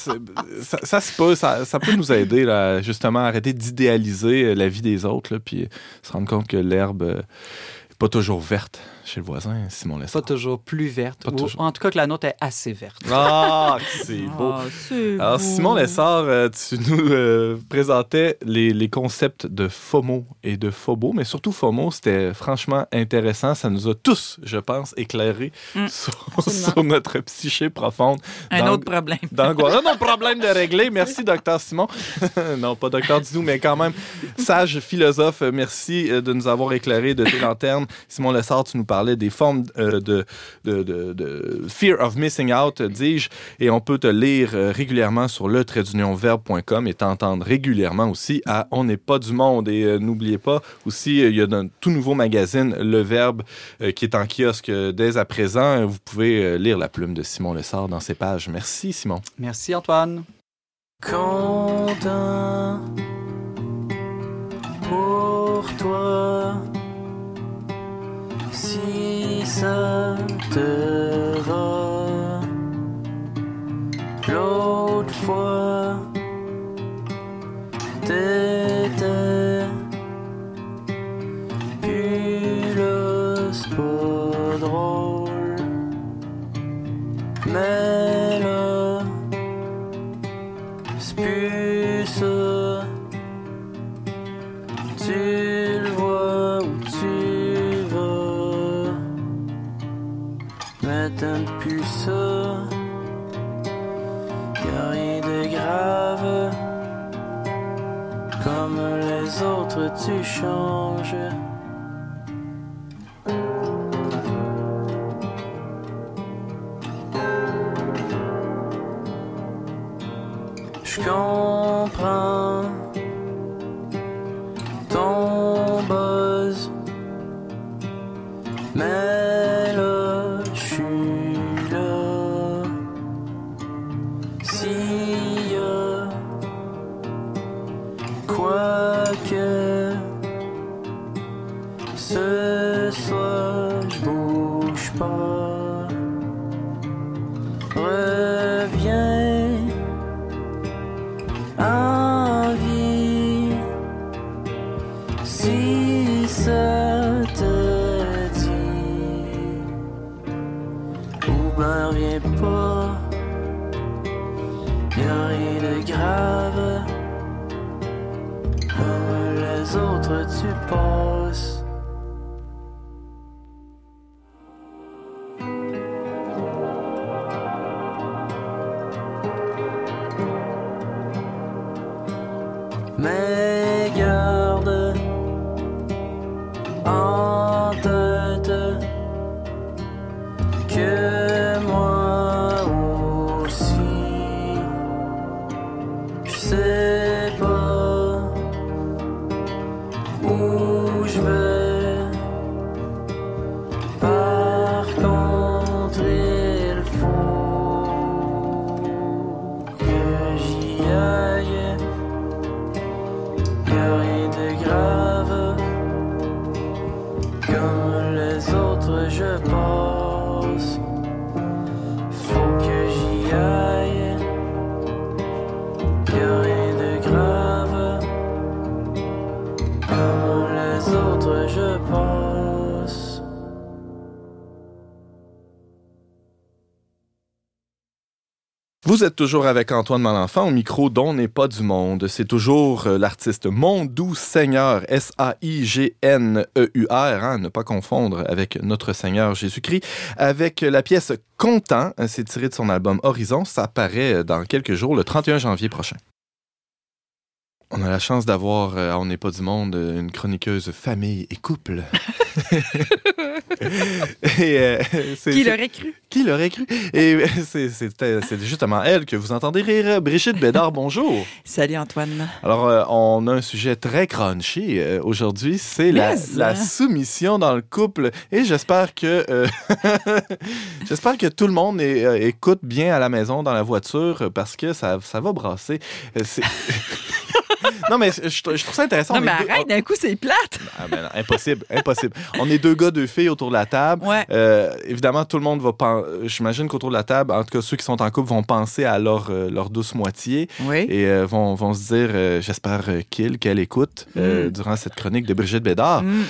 Ça, pas, ça, peut nous aider, là, justement, à arrêter d'idéaliser euh, la vie des autres, là, puis se rendre compte que l'herbe euh, est pas toujours verte chez le voisin, Simon Pas Lessard. toujours plus verte. Pas Ou toujours. en tout cas, que la nôtre est assez verte. Ah, c'est beau. ah, c'est Alors, beau. Simon Lessard, euh, tu nous euh, présentais les, les concepts de FOMO et de FOBO, mais surtout FOMO, c'était franchement intéressant. Ça nous a tous, je pense, éclairés Mm. sur, notre psyché profonde. Un autre problème. d'angoisse. Non, non, problème de régler. Merci, docteur Simon. non, pas docteur Didou, mais quand même, sage philosophe. Merci euh, de nous avoir éclairé de tes lanternes. Simon Lessard, tu nous parlais des formes euh, de, de, de- de fear of missing out, dis-je, et on peut te lire euh, régulièrement sur le verbe.com et t'entendre régulièrement aussi à On n'est pas du monde. Et euh, n'oubliez pas aussi, euh, il y a un tout nouveau magazine, Le Verbe, euh, qui est en kiosque euh, dès à présent. Vous pouvez euh, lire la plume de Simon Lessard dans ses pages. Merci, Simon. Merci, Antoine. Si les autres, tu les autres tu passes? Vous êtes toujours avec Antoine Malenfant au micro dont n'est pas du monde. C'est toujours euh, l'artiste Mon Doux Seigneur, S-A-I-G-N-E-U-R, hein, ne pas confondre avec notre Seigneur Jésus-Christ, avec la pièce Content. C'est tiré de son album Horizon. Ça paraît dans quelques jours, le 31 janvier prochain. On a la chance d'avoir, euh, On n'est pas du monde, euh, une chroniqueuse famille et couple. Et, euh, Qui l'aurait cru? Qui l'aurait cru? Et c'est- c'est justement elle que vous entendez rire. Brigitte Bédard, bonjour. Salut Antoine. Alors, euh, on a un sujet très crunchy euh, aujourd'hui. C'est la, soumission dans le couple. Et j'espère que euh, j'espère que tout le monde est- euh, écoute bien à la maison, dans la voiture, euh, parce que ça, ça va brasser. Euh, c'est- non, mais je, je trouve ça intéressant. Non, On mais arrête, d'un coup, c'est plate. Ah, ben non, impossible, impossible. On est deux gars, deux filles autour de la table. Ouais. Euh, évidemment, tout le monde va penser. J'imagine qu'autour de la table, en tout cas ceux qui sont en couple, vont penser à leur, euh, leur douce moitié Oui. et euh, vont, vont se dire, euh, j'espère euh, qu'il, qu'elle écoute euh, Mm. durant cette chronique de Brigitte Bédard. Mm.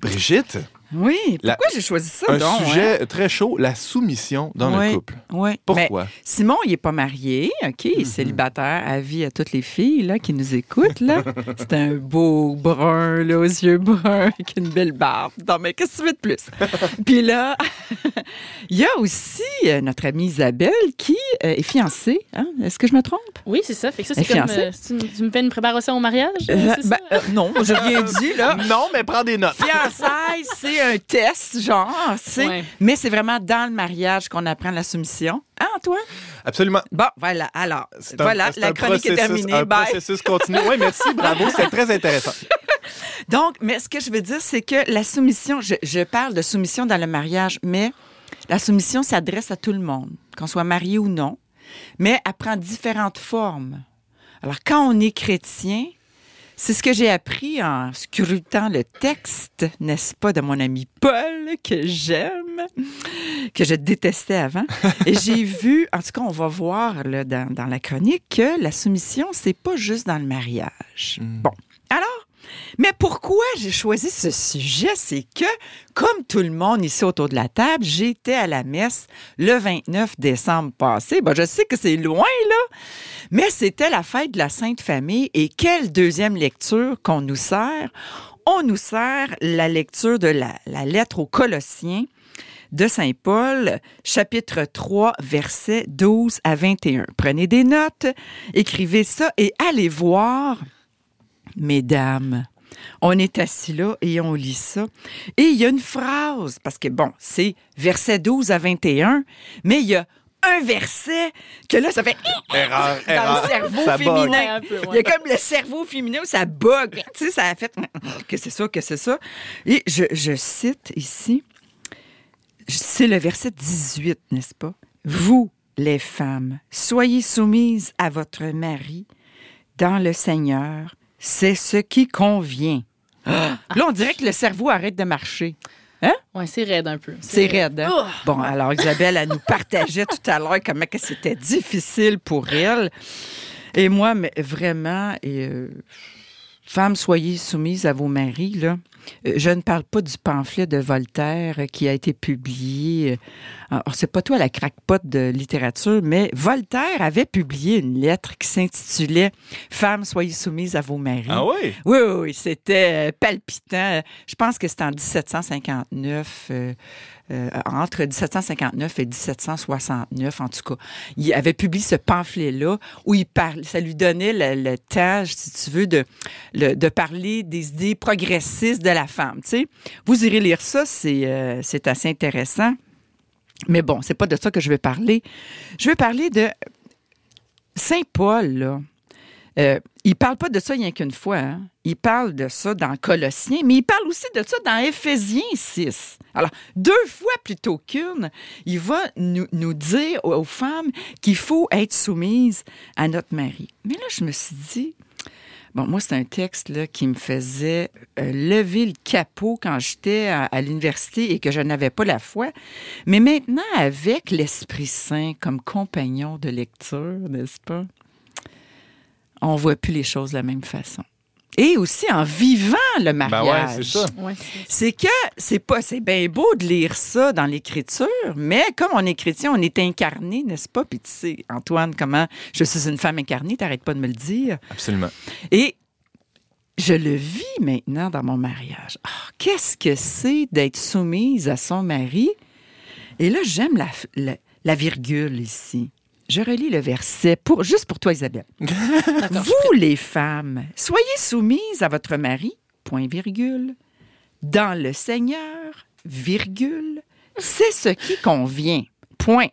Brigitte, Oui. La- Pourquoi j'ai choisi ça, un donc? hein? sujet très chaud, la soumission dans Oui. le couple. Oui. Mais Pourquoi? Simon, il n'est pas marié, OK? Il est célibataire, avis à toutes les filles là, qui nous écoutent. là. C'est un beau brun, là, aux yeux bruns, avec une belle barbe. Non, mais qu'est-ce que tu veux de plus? Puis là, il y a aussi euh, notre amie Isabelle qui euh, est fiancée. hein? Est-ce que je me trompe? Oui, c'est ça. Fait que ça, Elle c'est comme. euh, tu me fais une préparation au mariage? euh, ben, ça? euh, non, j'ai rien dit, là. Non, mais prends des notes. Fiançailles, c'est un test, genre, c'est. Ouais. Mais c'est vraiment dans le mariage qu'on apprend la soumission. Hein, Antoine? Absolument. Bon, voilà. Alors, C'est un- voilà, c'est la un chronique est terminée. Un Bye. processus continu. Oui, merci, bravo, c'était très intéressant. Donc, mais ce que je veux dire, c'est que la soumission, je, je parle de soumission dans le mariage, mais la soumission s'adresse à tout le monde, qu'on soit marié ou non, mais elle prend différentes formes. Alors, quand on est chrétien, c'est ce que j'ai appris en scrutant le texte, n'est-ce pas, de mon ami Paul, que j'aime, que je détestais avant. Et j'ai vu, en tout cas, on va voir là, dans, dans la chronique, que la soumission, c'est pas juste dans le mariage. Bon. Alors, mais pourquoi j'ai choisi ce sujet? C'est que, comme tout le monde ici autour de la table, j'étais à la messe le 29 décembre passé. Ben, je sais que c'est loin, là, mais c'était la fête de la Sainte Famille. Et quelle deuxième lecture qu'on nous sert? On nous sert la lecture de la, la lettre aux Colossiens de Saint Paul, chapitre 3, versets 12 à 21. Prenez des notes, écrivez ça et allez voir Mesdames, on est assis là et on lit ça. Et il y a une phrase, parce que bon, c'est verset 12 à 21, mais il y a un verset que là, ça fait Erreur, dans erreur. le cerveau Ça féminin. Ouais, un peu, ouais. Il y a comme le cerveau féminin où ça bug. Tu sais, ça a fait que c'est ça, que c'est ça. Et je, je cite ici, c'est le verset 18, n'est-ce pas? Vous, les femmes, soyez soumises à votre mari dans le Seigneur. C'est ce qui convient. Ah! Là, on dirait que le cerveau arrête de marcher. Ouais, c'est raide un peu. C'est raide. hein? Oh! Bon, alors Isabelle, elle nous partageait tout à l'heure comment que c'était difficile pour elle. Et moi, mais vraiment, et, euh, femmes, soyez soumises à vos maris. Là. Euh, Je ne parle pas du pamphlet de Voltaire euh, qui a été publié. Alors, c'est pas toi la crackpot de littérature, mais Voltaire avait publié une lettre qui s'intitulait Femmes, soyez soumises à vos maris. Ah oui? Oui, oui, oui, c'était euh, palpitant. Je pense que c'était en 1759, euh, euh, entre 1759 et 1769, en tout cas. Il avait publié ce pamphlet-là où il parle, ça lui donnait le, le temps, si tu veux, de, le- de parler des idées progressistes de la femme. Tu sais, vous irez lire ça, c'est euh, c'est assez intéressant. Mais bon, c'est pas de ça que je vais parler. Je vais parler de Saint Paul, là. Euh, il parle pas de ça rien qu'une fois. hein. Il parle de ça dans Colossiens, mais il parle aussi de ça dans Éphésiens 6. Alors, deux fois plutôt qu'une, il va nous, dire aux, aux femmes qu'il faut être soumise à notre mari. Mais là, je me suis dit, bon, moi, c'est un texte là, qui me faisait euh, lever le capot quand j'étais à, l'université et que je n'avais pas la foi. Mais maintenant, avec l'Esprit Saint comme compagnon de lecture, n'est-ce pas? on voit plus les choses de la même façon. Et aussi en vivant le Ben mariage. ouais, c'est ça. Ouais, c'est- C'est que c'est pas c'est bien beau de lire ça dans l'écriture, mais comme on est chrétien, on est incarné, n'est-ce pas? Puis tu sais, Antoine, comment je suis une femme incarnée, t'arrêtes pas de me le dire. Absolument. Et je le vis maintenant dans mon mariage. Ah, Qu'est-ce que c'est d'être soumise à son mari? Et là, j'aime la, la, la virgule ici. Je relis le verset pour, juste pour toi, Isabelle. Vous, les femmes, soyez soumises à votre mari, point virgule, dans le Seigneur, virgule, c'est ce qui convient. Point.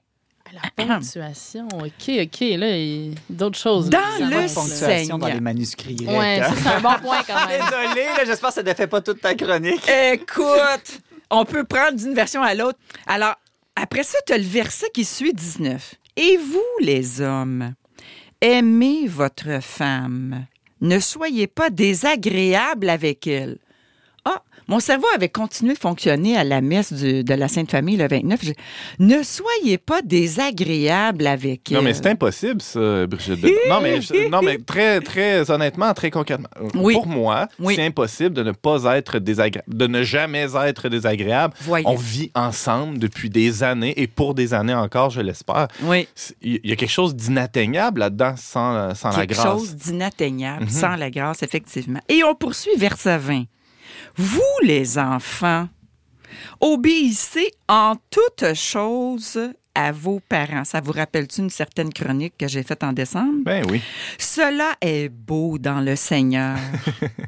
La ponctuation, OK, OK. Là, il y a d'autres choses. Dans le ponctuation Seigneur. dans les manuscrits grecs. Ouais, hein. ça, c'est un bon point quand même. Désolé, là, j'espère que ça ne fait pas toute ta chronique. Écoute, on peut prendre d'une version à l'autre. Alors, après ça, tu as le verset qui suit 19. Et vous, les hommes, aimez votre femme. Ne soyez pas désagréables avec elle. Mon cerveau avait continué de fonctionner à la messe du- de la Sainte Famille le 29. J'ai- Ne soyez pas désagréables avec elle. Non, mais c'est impossible, ça, Brigitte. Non, mais, je- non, mais très, très honnêtement, très concrètement. euh, Oui. Pour moi, Oui. c'est impossible de ne pas être désagréable, de ne jamais être désagréable. Voyons. On vit ensemble depuis des années et pour des années encore, je l'espère. Oui. Il y a quelque chose d'inatteignable là-dedans sans, sans la quelque grâce. chose d'inatteignable, Mhm. sans la grâce, effectivement. Et on poursuit verset 20. Vous, les enfants, obéissez en toutes choses à vos parents. Ça vous rappelle-tu une certaine chronique que j'ai faite en décembre? Ben oui. Cela est beau dans le Seigneur.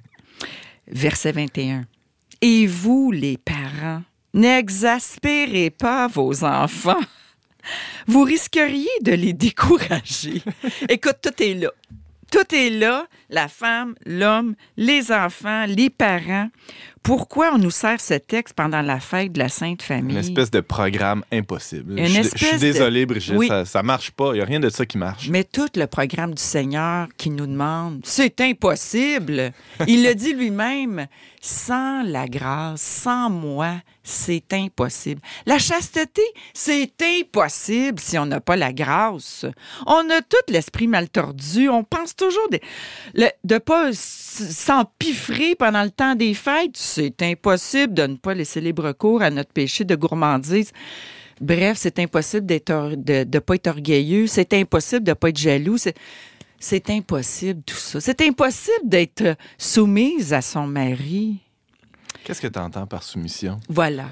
Verset 21. Et vous, les parents, n'exaspérez pas vos enfants. Vous risqueriez de les décourager. Écoute, tout est là. Tout est là, la femme, l'homme, les enfants, les parents. Pourquoi on nous sert ce texte pendant la fête de la Sainte Famille? Une espèce de programme impossible. Une je, suis- je espèce suis de- désolé, Brigitte, Oui. ça, ça marche pas. Il n'y a rien de ça qui marche. Mais tout le programme du Seigneur qui nous demande, c'est impossible. Il le dit lui-même, sans la grâce, sans moi, c'est impossible. La chasteté, c'est impossible si on n'a pas la grâce. On a tout l'esprit mal tordu. On pense toujours de ne pas s'empiffrer pendant le temps des fêtes. C'est impossible de ne pas laisser libre cours à notre péché de gourmandise. Bref, c'est impossible d'être de ne pas être orgueilleux. C'est impossible de ne pas être jaloux. C'est, impossible tout ça. C'est impossible d'être soumise à son mari. Qu'est-ce que tu entends par soumission? Voilà.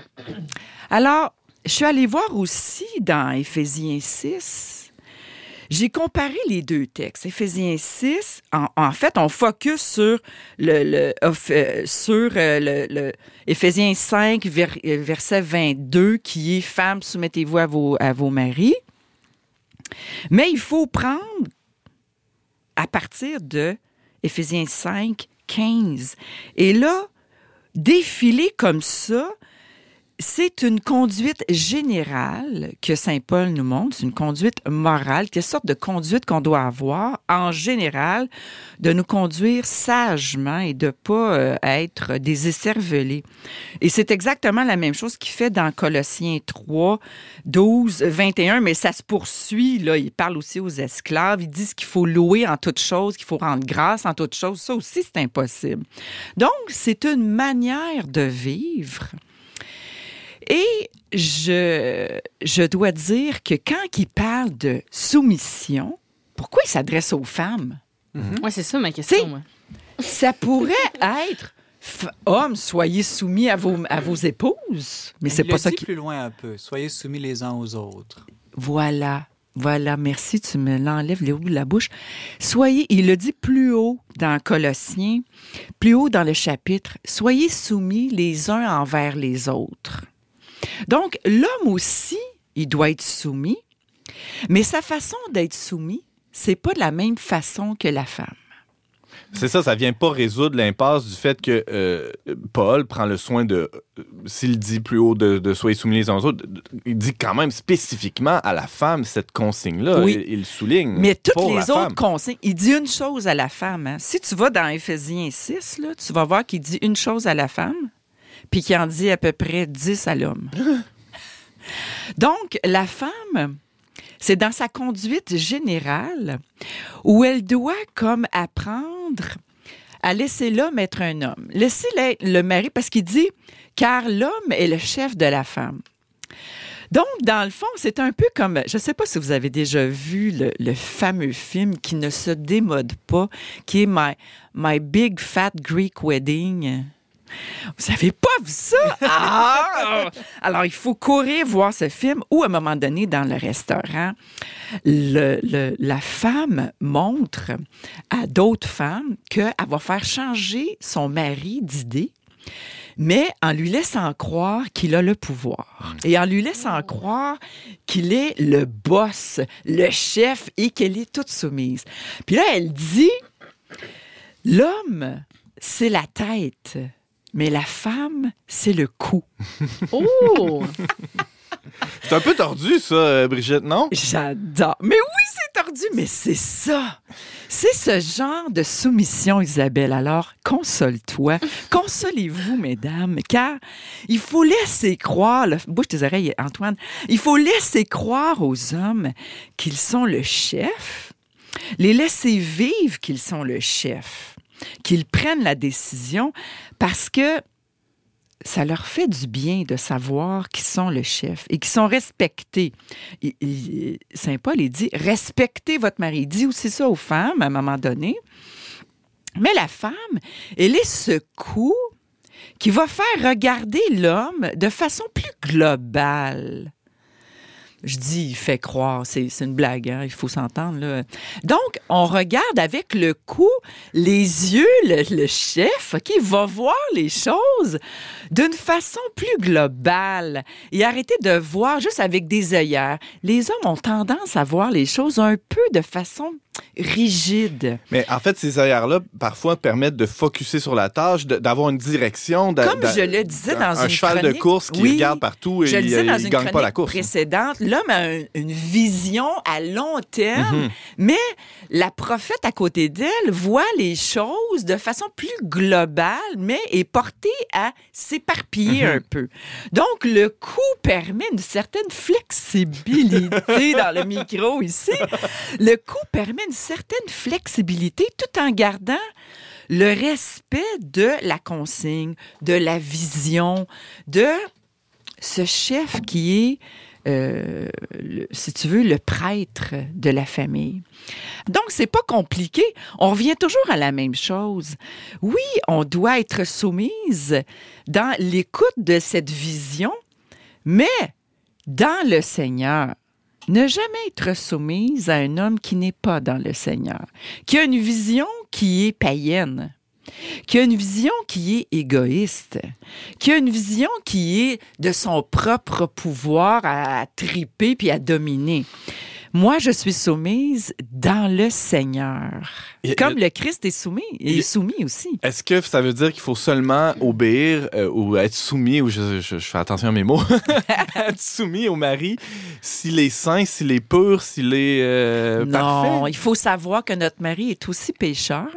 Alors, je suis allée voir aussi dans Éphésiens 6. J'ai comparé les deux textes. Éphésiens 6, en, fait, on focus sur le, euh, sur euh, le, Éphésiens 5, ver- euh, verset 22, qui est Femmes, soumettez-vous à vos, à vos maris. Mais il faut prendre à partir de Éphésiens 5, 15. Et là, défiler comme ça, c'est une conduite générale que Saint Paul nous montre, c'est une conduite morale, quelle sorte de conduite qu'on doit avoir en général, de nous conduire sagement et de pas euh, être des. Et c'est exactement la même chose qu'il fait dans Colossiens 3, 12, 21, mais ça se poursuit, là, il parle aussi aux esclaves, il dit qu'il faut louer en toutes choses, qu'il faut rendre grâce en toutes choses, ça aussi c'est impossible. Donc, c'est une manière de vivre. Et je, je dois dire que quand il parle de soumission, pourquoi il s'adresse aux femmes? Ouais, c'est ça ma question. Moi. Ça pourrait être f- hommes, soyez soumis à vos, à vos épouses. Mais c'est Il pas le ça dit qui. plus loin un peu. Soyez soumis les uns aux autres. Voilà. Voilà, merci, tu me l'enlèves le haut de la bouche. Soyez, il le dit plus haut dans Colossiens, plus haut dans le chapitre, soyez soumis les uns envers les autres. Donc, l'homme aussi, il doit être soumis, mais sa façon d'être soumis, c'est pas de la même façon que la femme. C'est ça, ça vient pas résoudre l'impasse du fait que euh, Paul prend le soin de, euh, s'il dit plus haut de, de soyez soumis les uns aux autres, il dit quand même spécifiquement à la femme cette consigne-là. Oui. Il, souligne. Mais toutes pour les autres femme. consignes, il dit une chose à la femme. hein. Si tu vas dans Éphésiens 6, là, tu vas voir qu'il dit une chose à la femme, puis qu'il en dit à peu près 10 à l'homme. Donc, la femme, c'est dans sa conduite générale où elle doit comme apprendre à laisser l'homme être un homme. Laisser le mari, parce qu'il dit, car l'homme est le chef de la femme. Donc, dans le fond, c'est un peu comme, je ne sais pas si vous avez déjà vu le, le fameux film qui ne se démode pas, qui est My, My Big Fat Greek Wedding. Vous n'avez pas vu ça? Ah! Alors, il faut courir voir ce film ou, à un moment donné, dans le restaurant, le- le- la femme montre à d'autres femmes qu'elle va faire changer son mari d'idée mais en lui laissant croire qu'il a le pouvoir et en lui laissant croire qu'il est le boss, le chef et qu'elle est toute soumise. Puis là, elle dit, l'homme, c'est la tête, mais la femme, c'est le cou. Oh! C'est un peu tordu, ça, euh, Brigitte, non? J'adore. Mais oui, c'est tordu, mais c'est ça. C'est ce genre de soumission, Isabelle. Alors, console-toi. Consolez-vous, mesdames, car il faut laisser croire, le- bouge tes oreilles, Antoine, il faut laisser croire aux hommes qu'ils sont le chef, les laisser vivre qu'ils sont le chef, qu'ils prennent la décision parce que ça leur fait du bien de savoir qu'ils sont le chef et qu'ils sont respectés. Saint Paul, il dit respectez votre mari. Il dit aussi ça aux femmes à un moment donné. Mais la femme, elle est ce coup qui va faire regarder l'homme de façon plus globale. Je dis, il fait croire, c'est une blague, hein, il faut s'entendre. là. Donc, on regarde avec le cou, les yeux, le, chef, OK, va voir les choses d'une façon plus globale et arrêter de voir juste avec des œillères. Les hommes ont tendance à voir les choses un peu de façon rigide. Mais en fait, ces œillères-là, parfois, permettent de focuser sur la tâche, d'avoir une direction. Comme je le disais dans un une cheval de course qui Oui, regarde partout et Je le disais dans il une gagne pas la course. précédente, l'homme a un- une vision à long terme, Mhm. mais la prophète à côté d'elle voit les choses de façon plus globale, mais est portée à s'éparpiller Mhm. un peu. Donc, le coup permet une certaine flexibilité dans le micro ici. Le coup permet une certaine flexibilité tout en gardant le respect de la consigne, de la vision, de ce chef qui est, euh, si tu veux, le prêtre de la famille. Donc, c'est pas compliqué. On revient toujours à la même chose. Oui, on doit être soumise dans l'écoute de cette vision, mais dans le Seigneur. Ne jamais être soumise à un homme qui n'est pas dans le Seigneur, qui a une vision qui est païenne, qui a une vision qui est égoïste, qui a une vision qui est de son propre pouvoir à triper puis à dominer. Moi, je suis soumise dans le Seigneur. Et- Comme le Christ est soumis, il Il- est soumis aussi. Est-ce que ça veut dire qu'il faut seulement obéir euh, ou être soumis, ou je, je- je fais attention à mes mots, être soumis au mari s'il est saint, s'il est pur, s'il est euh, non, parfait? il faut savoir que notre mari est aussi pécheur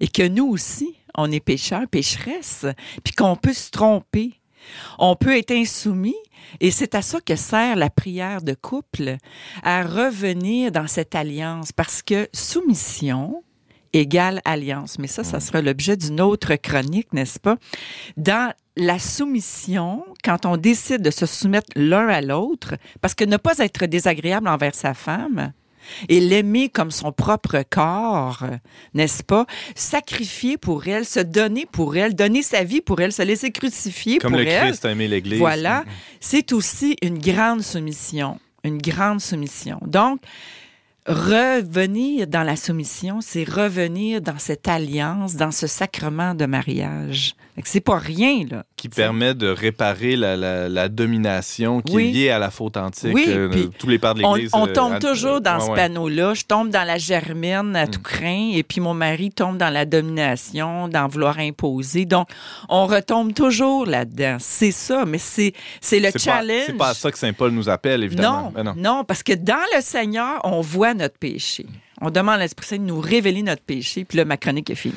et que nous aussi, on est pécheurs, pécheresses, puis qu'on peut se tromper. On peut être insoumis et c'est à ça que sert la prière de couple, à revenir dans cette alliance parce que soumission égale alliance. Mais ça, ça sera l'objet d'une autre chronique, n'est-ce pas? Dans la soumission, quand on décide de se soumettre l'un à l'autre, parce que ne pas être désagréable envers sa femme, et l'aimer comme son propre corps, n'est-ce pas? Sacrifier pour elle, se donner pour elle, donner sa vie pour elle, se laisser crucifier Comme pour le elle. Christ a aimé l'Église. Voilà, c'est aussi une grande soumission, une grande soumission. Donc, revenir dans la soumission, c'est revenir dans cette alliance, dans ce sacrement de mariage. C'est pas rien, là. Qui permet de réparer la, la- la domination qui Oui. est liée à la faute antique. Oui, euh, tous les pères de On, l'Église. on euh, tombe toujours dans ouais, ce ouais. panneau-là. Je tombe dans la germaine à tout craint, et puis mon mari tombe dans la domination, dans vouloir imposer. Donc, on retombe toujours là-dedans. C'est ça, mais c'est c'est le challenge. C'est pas à ça que Saint Paul nous appelle, évidemment. Non, Ben non. non, parce que dans le Seigneur, on voit notre péché. On demande à l'Esprit Saint de nous révéler notre péché, puis là, ma chronique est finie.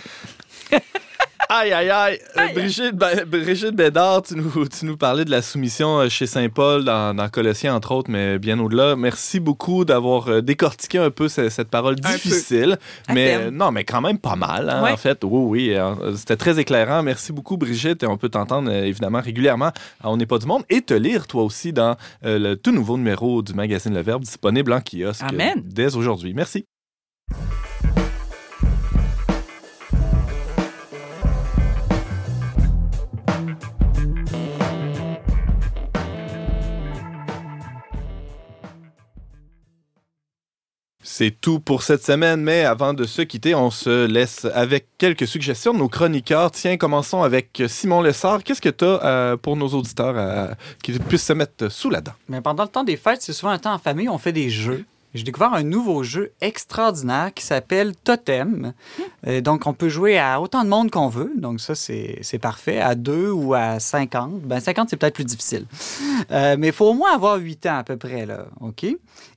Aïe, aïe, aïe. Euh, Brigitte, Brigitte Bédard, tu nous, tu nous parlais de la soumission euh, chez Saint Paul, dans, dans Colossiens, entre autres, mais bien au-delà. Merci beaucoup d'avoir euh, décortiqué un peu ce- cette parole difficile. Mais non, mais quand même pas mal, hein, Ouais. en fait. Oui, oui. C'était très éclairant. Merci beaucoup, Brigitte. Et on peut t'entendre, évidemment, régulièrement à On n'est pas du monde et te lire, toi aussi, dans le tout nouveau numéro du magazine Le Verbe, disponible en kiosque Amen. dès aujourd'hui. Merci. C'est tout pour cette semaine, mais avant de se quitter, on se laisse avec quelques suggestions de nos chroniqueurs. Tiens, commençons avec Simon Lessard. Qu'est-ce que tu as pour nos auditeurs euh, qui puissent se mettre sous la dent? Mais pendant le temps des fêtes, c'est souvent un temps en famille, on fait des jeux. J'ai découvert un nouveau jeu extraordinaire qui s'appelle Totem. Et donc, on peut jouer à autant de monde qu'on veut. Donc, ça, c'est parfait. À 2 ou à 50. Ben, 50, c'est peut-être plus difficile. Euh, mais il faut au moins avoir 8 ans à peu près, là. OK?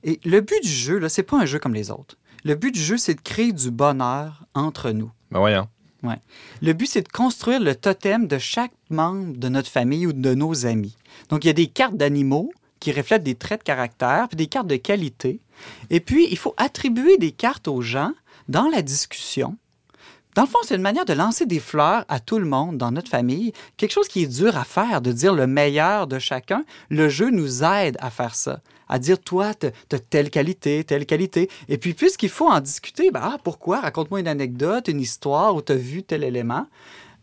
Et le but du jeu, là, c'est pas un jeu comme les autres. Le but du jeu, c'est de créer du bonheur entre nous. Ben voyons. Le but, c'est de construire le totem de chaque membre de notre famille ou de nos amis. Donc, il y a des cartes d'animaux qui reflètent des traits de caractère, puis des cartes de qualité. Et puis, il faut attribuer des cartes aux gens dans la discussion. Dans le fond, c'est une manière de lancer des fleurs à tout le monde dans notre famille. Quelque chose qui est dur à faire, de dire le meilleur de chacun. Le jeu nous aide à faire ça, à dire toi, tu as telle qualité, telle qualité. Et puis, puisqu'il faut en discuter, ben, ah, pourquoi? Raconte-moi une anecdote, une histoire où tu as vu tel élément.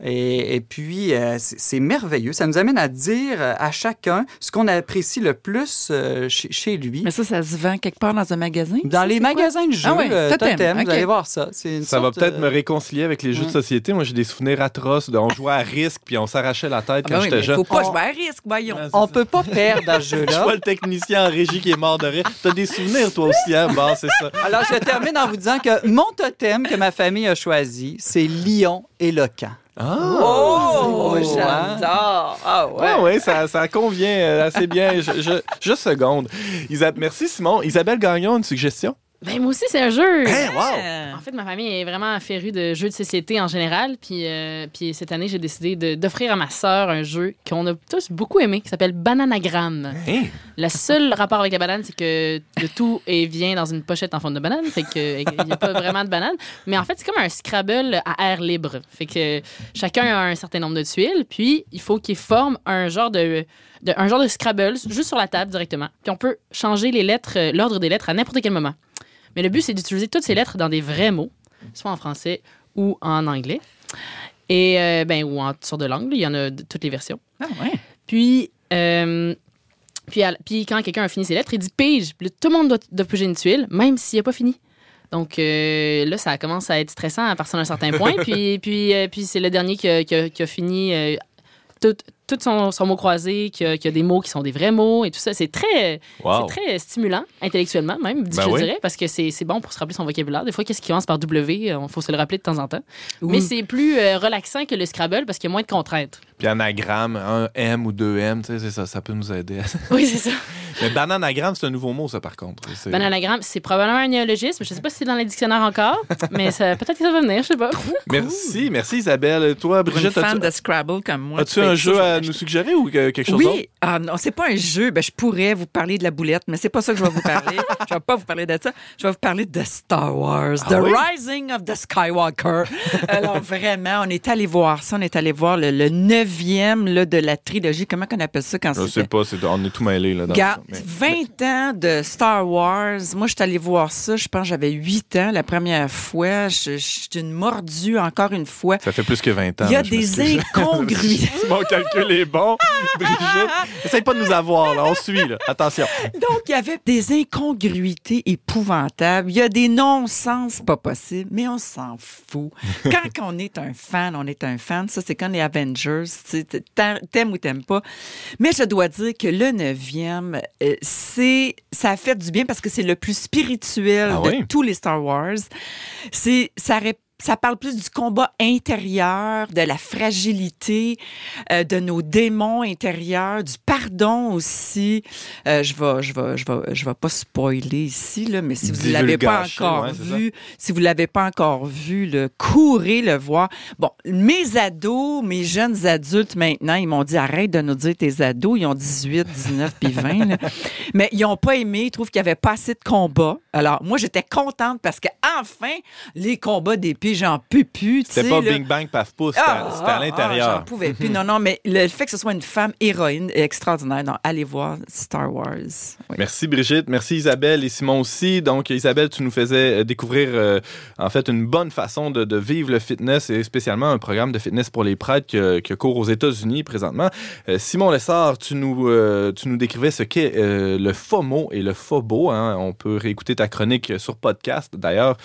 Et, et puis, euh, c'est merveilleux. Ça nous amène à dire euh, à chacun ce qu'on apprécie le plus euh, chez, chez lui. Mais ça, ça se vend quelque part dans un magasin? Dans ça, les magasins de jeux, Ah ouais, euh, Totem, vous allez voir ça. Une Ça va peut-être euh, me réconcilier avec les jeux de ouais. société. Moi, j'ai des souvenirs atroces. De, on jouait à risque, puis on s'arrachait la tête Ah quand ben oui, j'étais jeune. faut pas On- jouer à risque, voyons. Ouais, On peut pas perdre dans ce Je jeu-là. vois le technicien en régie qui est mort de rire. T'as des souvenirs, toi aussi, hein? Bon, c'est ça. Alors, je termine en vous disant que mon totem que ma famille a choisi, c'est Lion éloquent. Ah! Oh, Ouais. j'adore. Ah ouais. Ouais, ouais, ça, ça convient euh, assez bien. Je, je, je seconde. Isa- Merci, Simon. Isabelle Gagnon, une suggestion? Ben, moi aussi, c'est un jeu. Hein, wow! Euh, En fait, ma famille est vraiment férue de jeux de société en général. Puis, euh, puis cette année, j'ai décidé d'offrir à ma sœur un jeu qu'on a tous beaucoup aimé, qui s'appelle Bananagramme. Hein? Le seul rapport avec la banane, c'est que le tout est, vient dans une pochette en forme de banane. Fait que il n'y a pas vraiment de banane. Mais en fait, c'est comme un Scrabble à air libre. Fait que chacun a un certain nombre de tuiles. Puis, il faut qu'il forme un genre de, de- un genre de Scrabble juste sur la table directement. Puis, on peut changer les lettres, euh, l'ordre des lettres à n'importe quel moment. Mais le but, c'est d'utiliser toutes ces lettres dans des vrais mots, soit en français ou en anglais. Et, euh, ben, ou en sortes de langues. là. Il y en a de toutes les versions. Ah ouais. Puis, euh, puis, à- puis quand quelqu'un a fini ses lettres, il dit pige. Puis tout le monde doit, doit piger une tuile, même s'il n'a pas fini. Donc euh, là, ça commence à être stressant à partir d'un certain point. puis puis, euh, puis c'est le dernier qui a, qui a- qui a fini euh, tout, tout son, son mot croisé, qui a, qui a des mots qui sont des vrais mots et tout ça. C'est très, Wow. c'est très stimulant, intellectuellement même, Ben je oui. dirais, parce que c'est c'est bon pour se rappeler son vocabulaire. Des fois, qu'est-ce qui commence par W, il faut se le rappeler de temps en temps. Mais c'est plus euh, relaxant que le Scrabble parce qu'il y a moins de contraintes. Puis anagramme, un M ou deux M, tu sais, ça, ça peut nous aider. Oui, c'est ça. Mais bananagramme, c'est un nouveau mot, ça, par contre. C'est- Bananagramme, c'est probablement un néologisme. Je sais pas si c'est dans les dictionnaires encore, mais ça- peut-être que ça va venir, je sais pas. Merci, merci Isabelle. Toi, Pour une Brigitte, fan as-tu de Scrabble comme moi. as-tu un jeu je à nous suggérer ou que- quelque chose d'autre? Oui, ah non, c'est pas un jeu. Ben, je pourrais vous parler de la boulette, mais c'est pas ça que je vais vous parler. je vais pas vous parler de ça. Je vais vous parler de Star Wars, Ah The oui? Rising of the Skywalker. Alors vraiment, on est allé voir ça. On est allé voir le, le neuvième là, de la trilogie. Comment qu'on appelle ça quand Je c'est sais pas, c'est- on est tout mêlé là. Dans ça, mais- 20 ans de Star Wars. Moi, je suis allée voir ça. Je pense que j'avais 8 ans la première fois. Je, je suis une mordue encore une fois. Ça fait plus que 20 ans. Il y a des incongruités. Mon calcul est bon. Brigitte, essaye pas de nous avoir, là. On suit, là. Attention. Donc, il y avait des incongruités épouvantables. Il y a des non-sens pas possibles, mais on s'en fout. Quand on est un fan, on est un fan. Ça, c'est comme les Avengers. T'aimes ou t'aimes pas. Mais je dois dire que le neuvième, c'est, ça a fait du bien parce que c'est le plus spirituel Ah de tous les Star Wars. C'est, ça rép- ça parle plus du combat intérieur, de la fragilité, euh, de nos démons intérieurs, du pardon aussi. Euh, je vais, je vais, je vais, je vais pas spoiler ici là, mais si vous ne l'avez pas encore ouais, vu, si vous l'avez pas encore vu, le courez le voir. Bon, mes ados, mes jeunes adultes maintenant, ils m'ont dit arrête de nous dire tes ados, ils ont 18, 19 puis 20 là. Mais ils ont pas aimé, ils trouvent qu'il y avait pas assez de combats. Alors, moi j'étais contente parce que enfin les combats d'épée j'en peux plus. C'était pas là. Bing Bang Paf Pouf, c'était Ah, à ah, ah, l'intérieur. J'en pouvais plus. Non, non, mais le fait que ce soit une femme héroïne est extraordinaire. Donc, allez voir Star Wars. Oui. Merci Brigitte, merci Isabelle et Simon aussi. Donc Isabelle, tu nous faisais euh, découvrir euh, en fait une bonne façon de, de vivre le fitness et spécialement un programme de fitness pour les prêtres que, que court aux États-Unis présentement. Euh, Simon Lessard, tu nous, euh, tu nous décrivais ce qu'est le FOMO et le FOBO. Hein. On peut réécouter ta chronique sur podcast d'ailleurs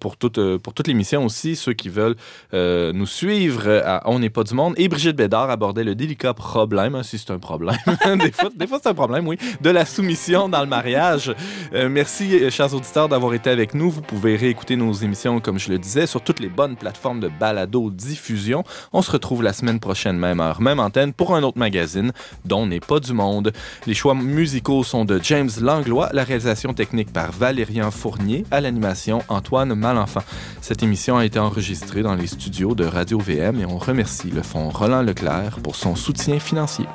pour toute, pour toute l'émission aussi, ceux qui veulent euh, nous suivre à On n'est pas du monde. Et Brigitte Bédard abordait le délicat problème, hein, si c'est un problème. des fois, des fois c'est un problème, oui, de la soumission dans le mariage. Euh, merci, euh, chers auditeurs, d'avoir été avec nous. Vous pouvez réécouter nos émissions, comme je le disais, sur toutes les bonnes plateformes de balado-diffusion. On se retrouve la semaine prochaine, même heure, même antenne, pour un autre magazine dont n'est pas du monde. Les choix musicaux sont de James Langlois, la réalisation technique par Valérien Fournier, à l'animation Antoine Malenfant. Cette a été enregistrée dans les studios de Radio VM et on remercie le fonds Roland Leclerc pour son soutien financier.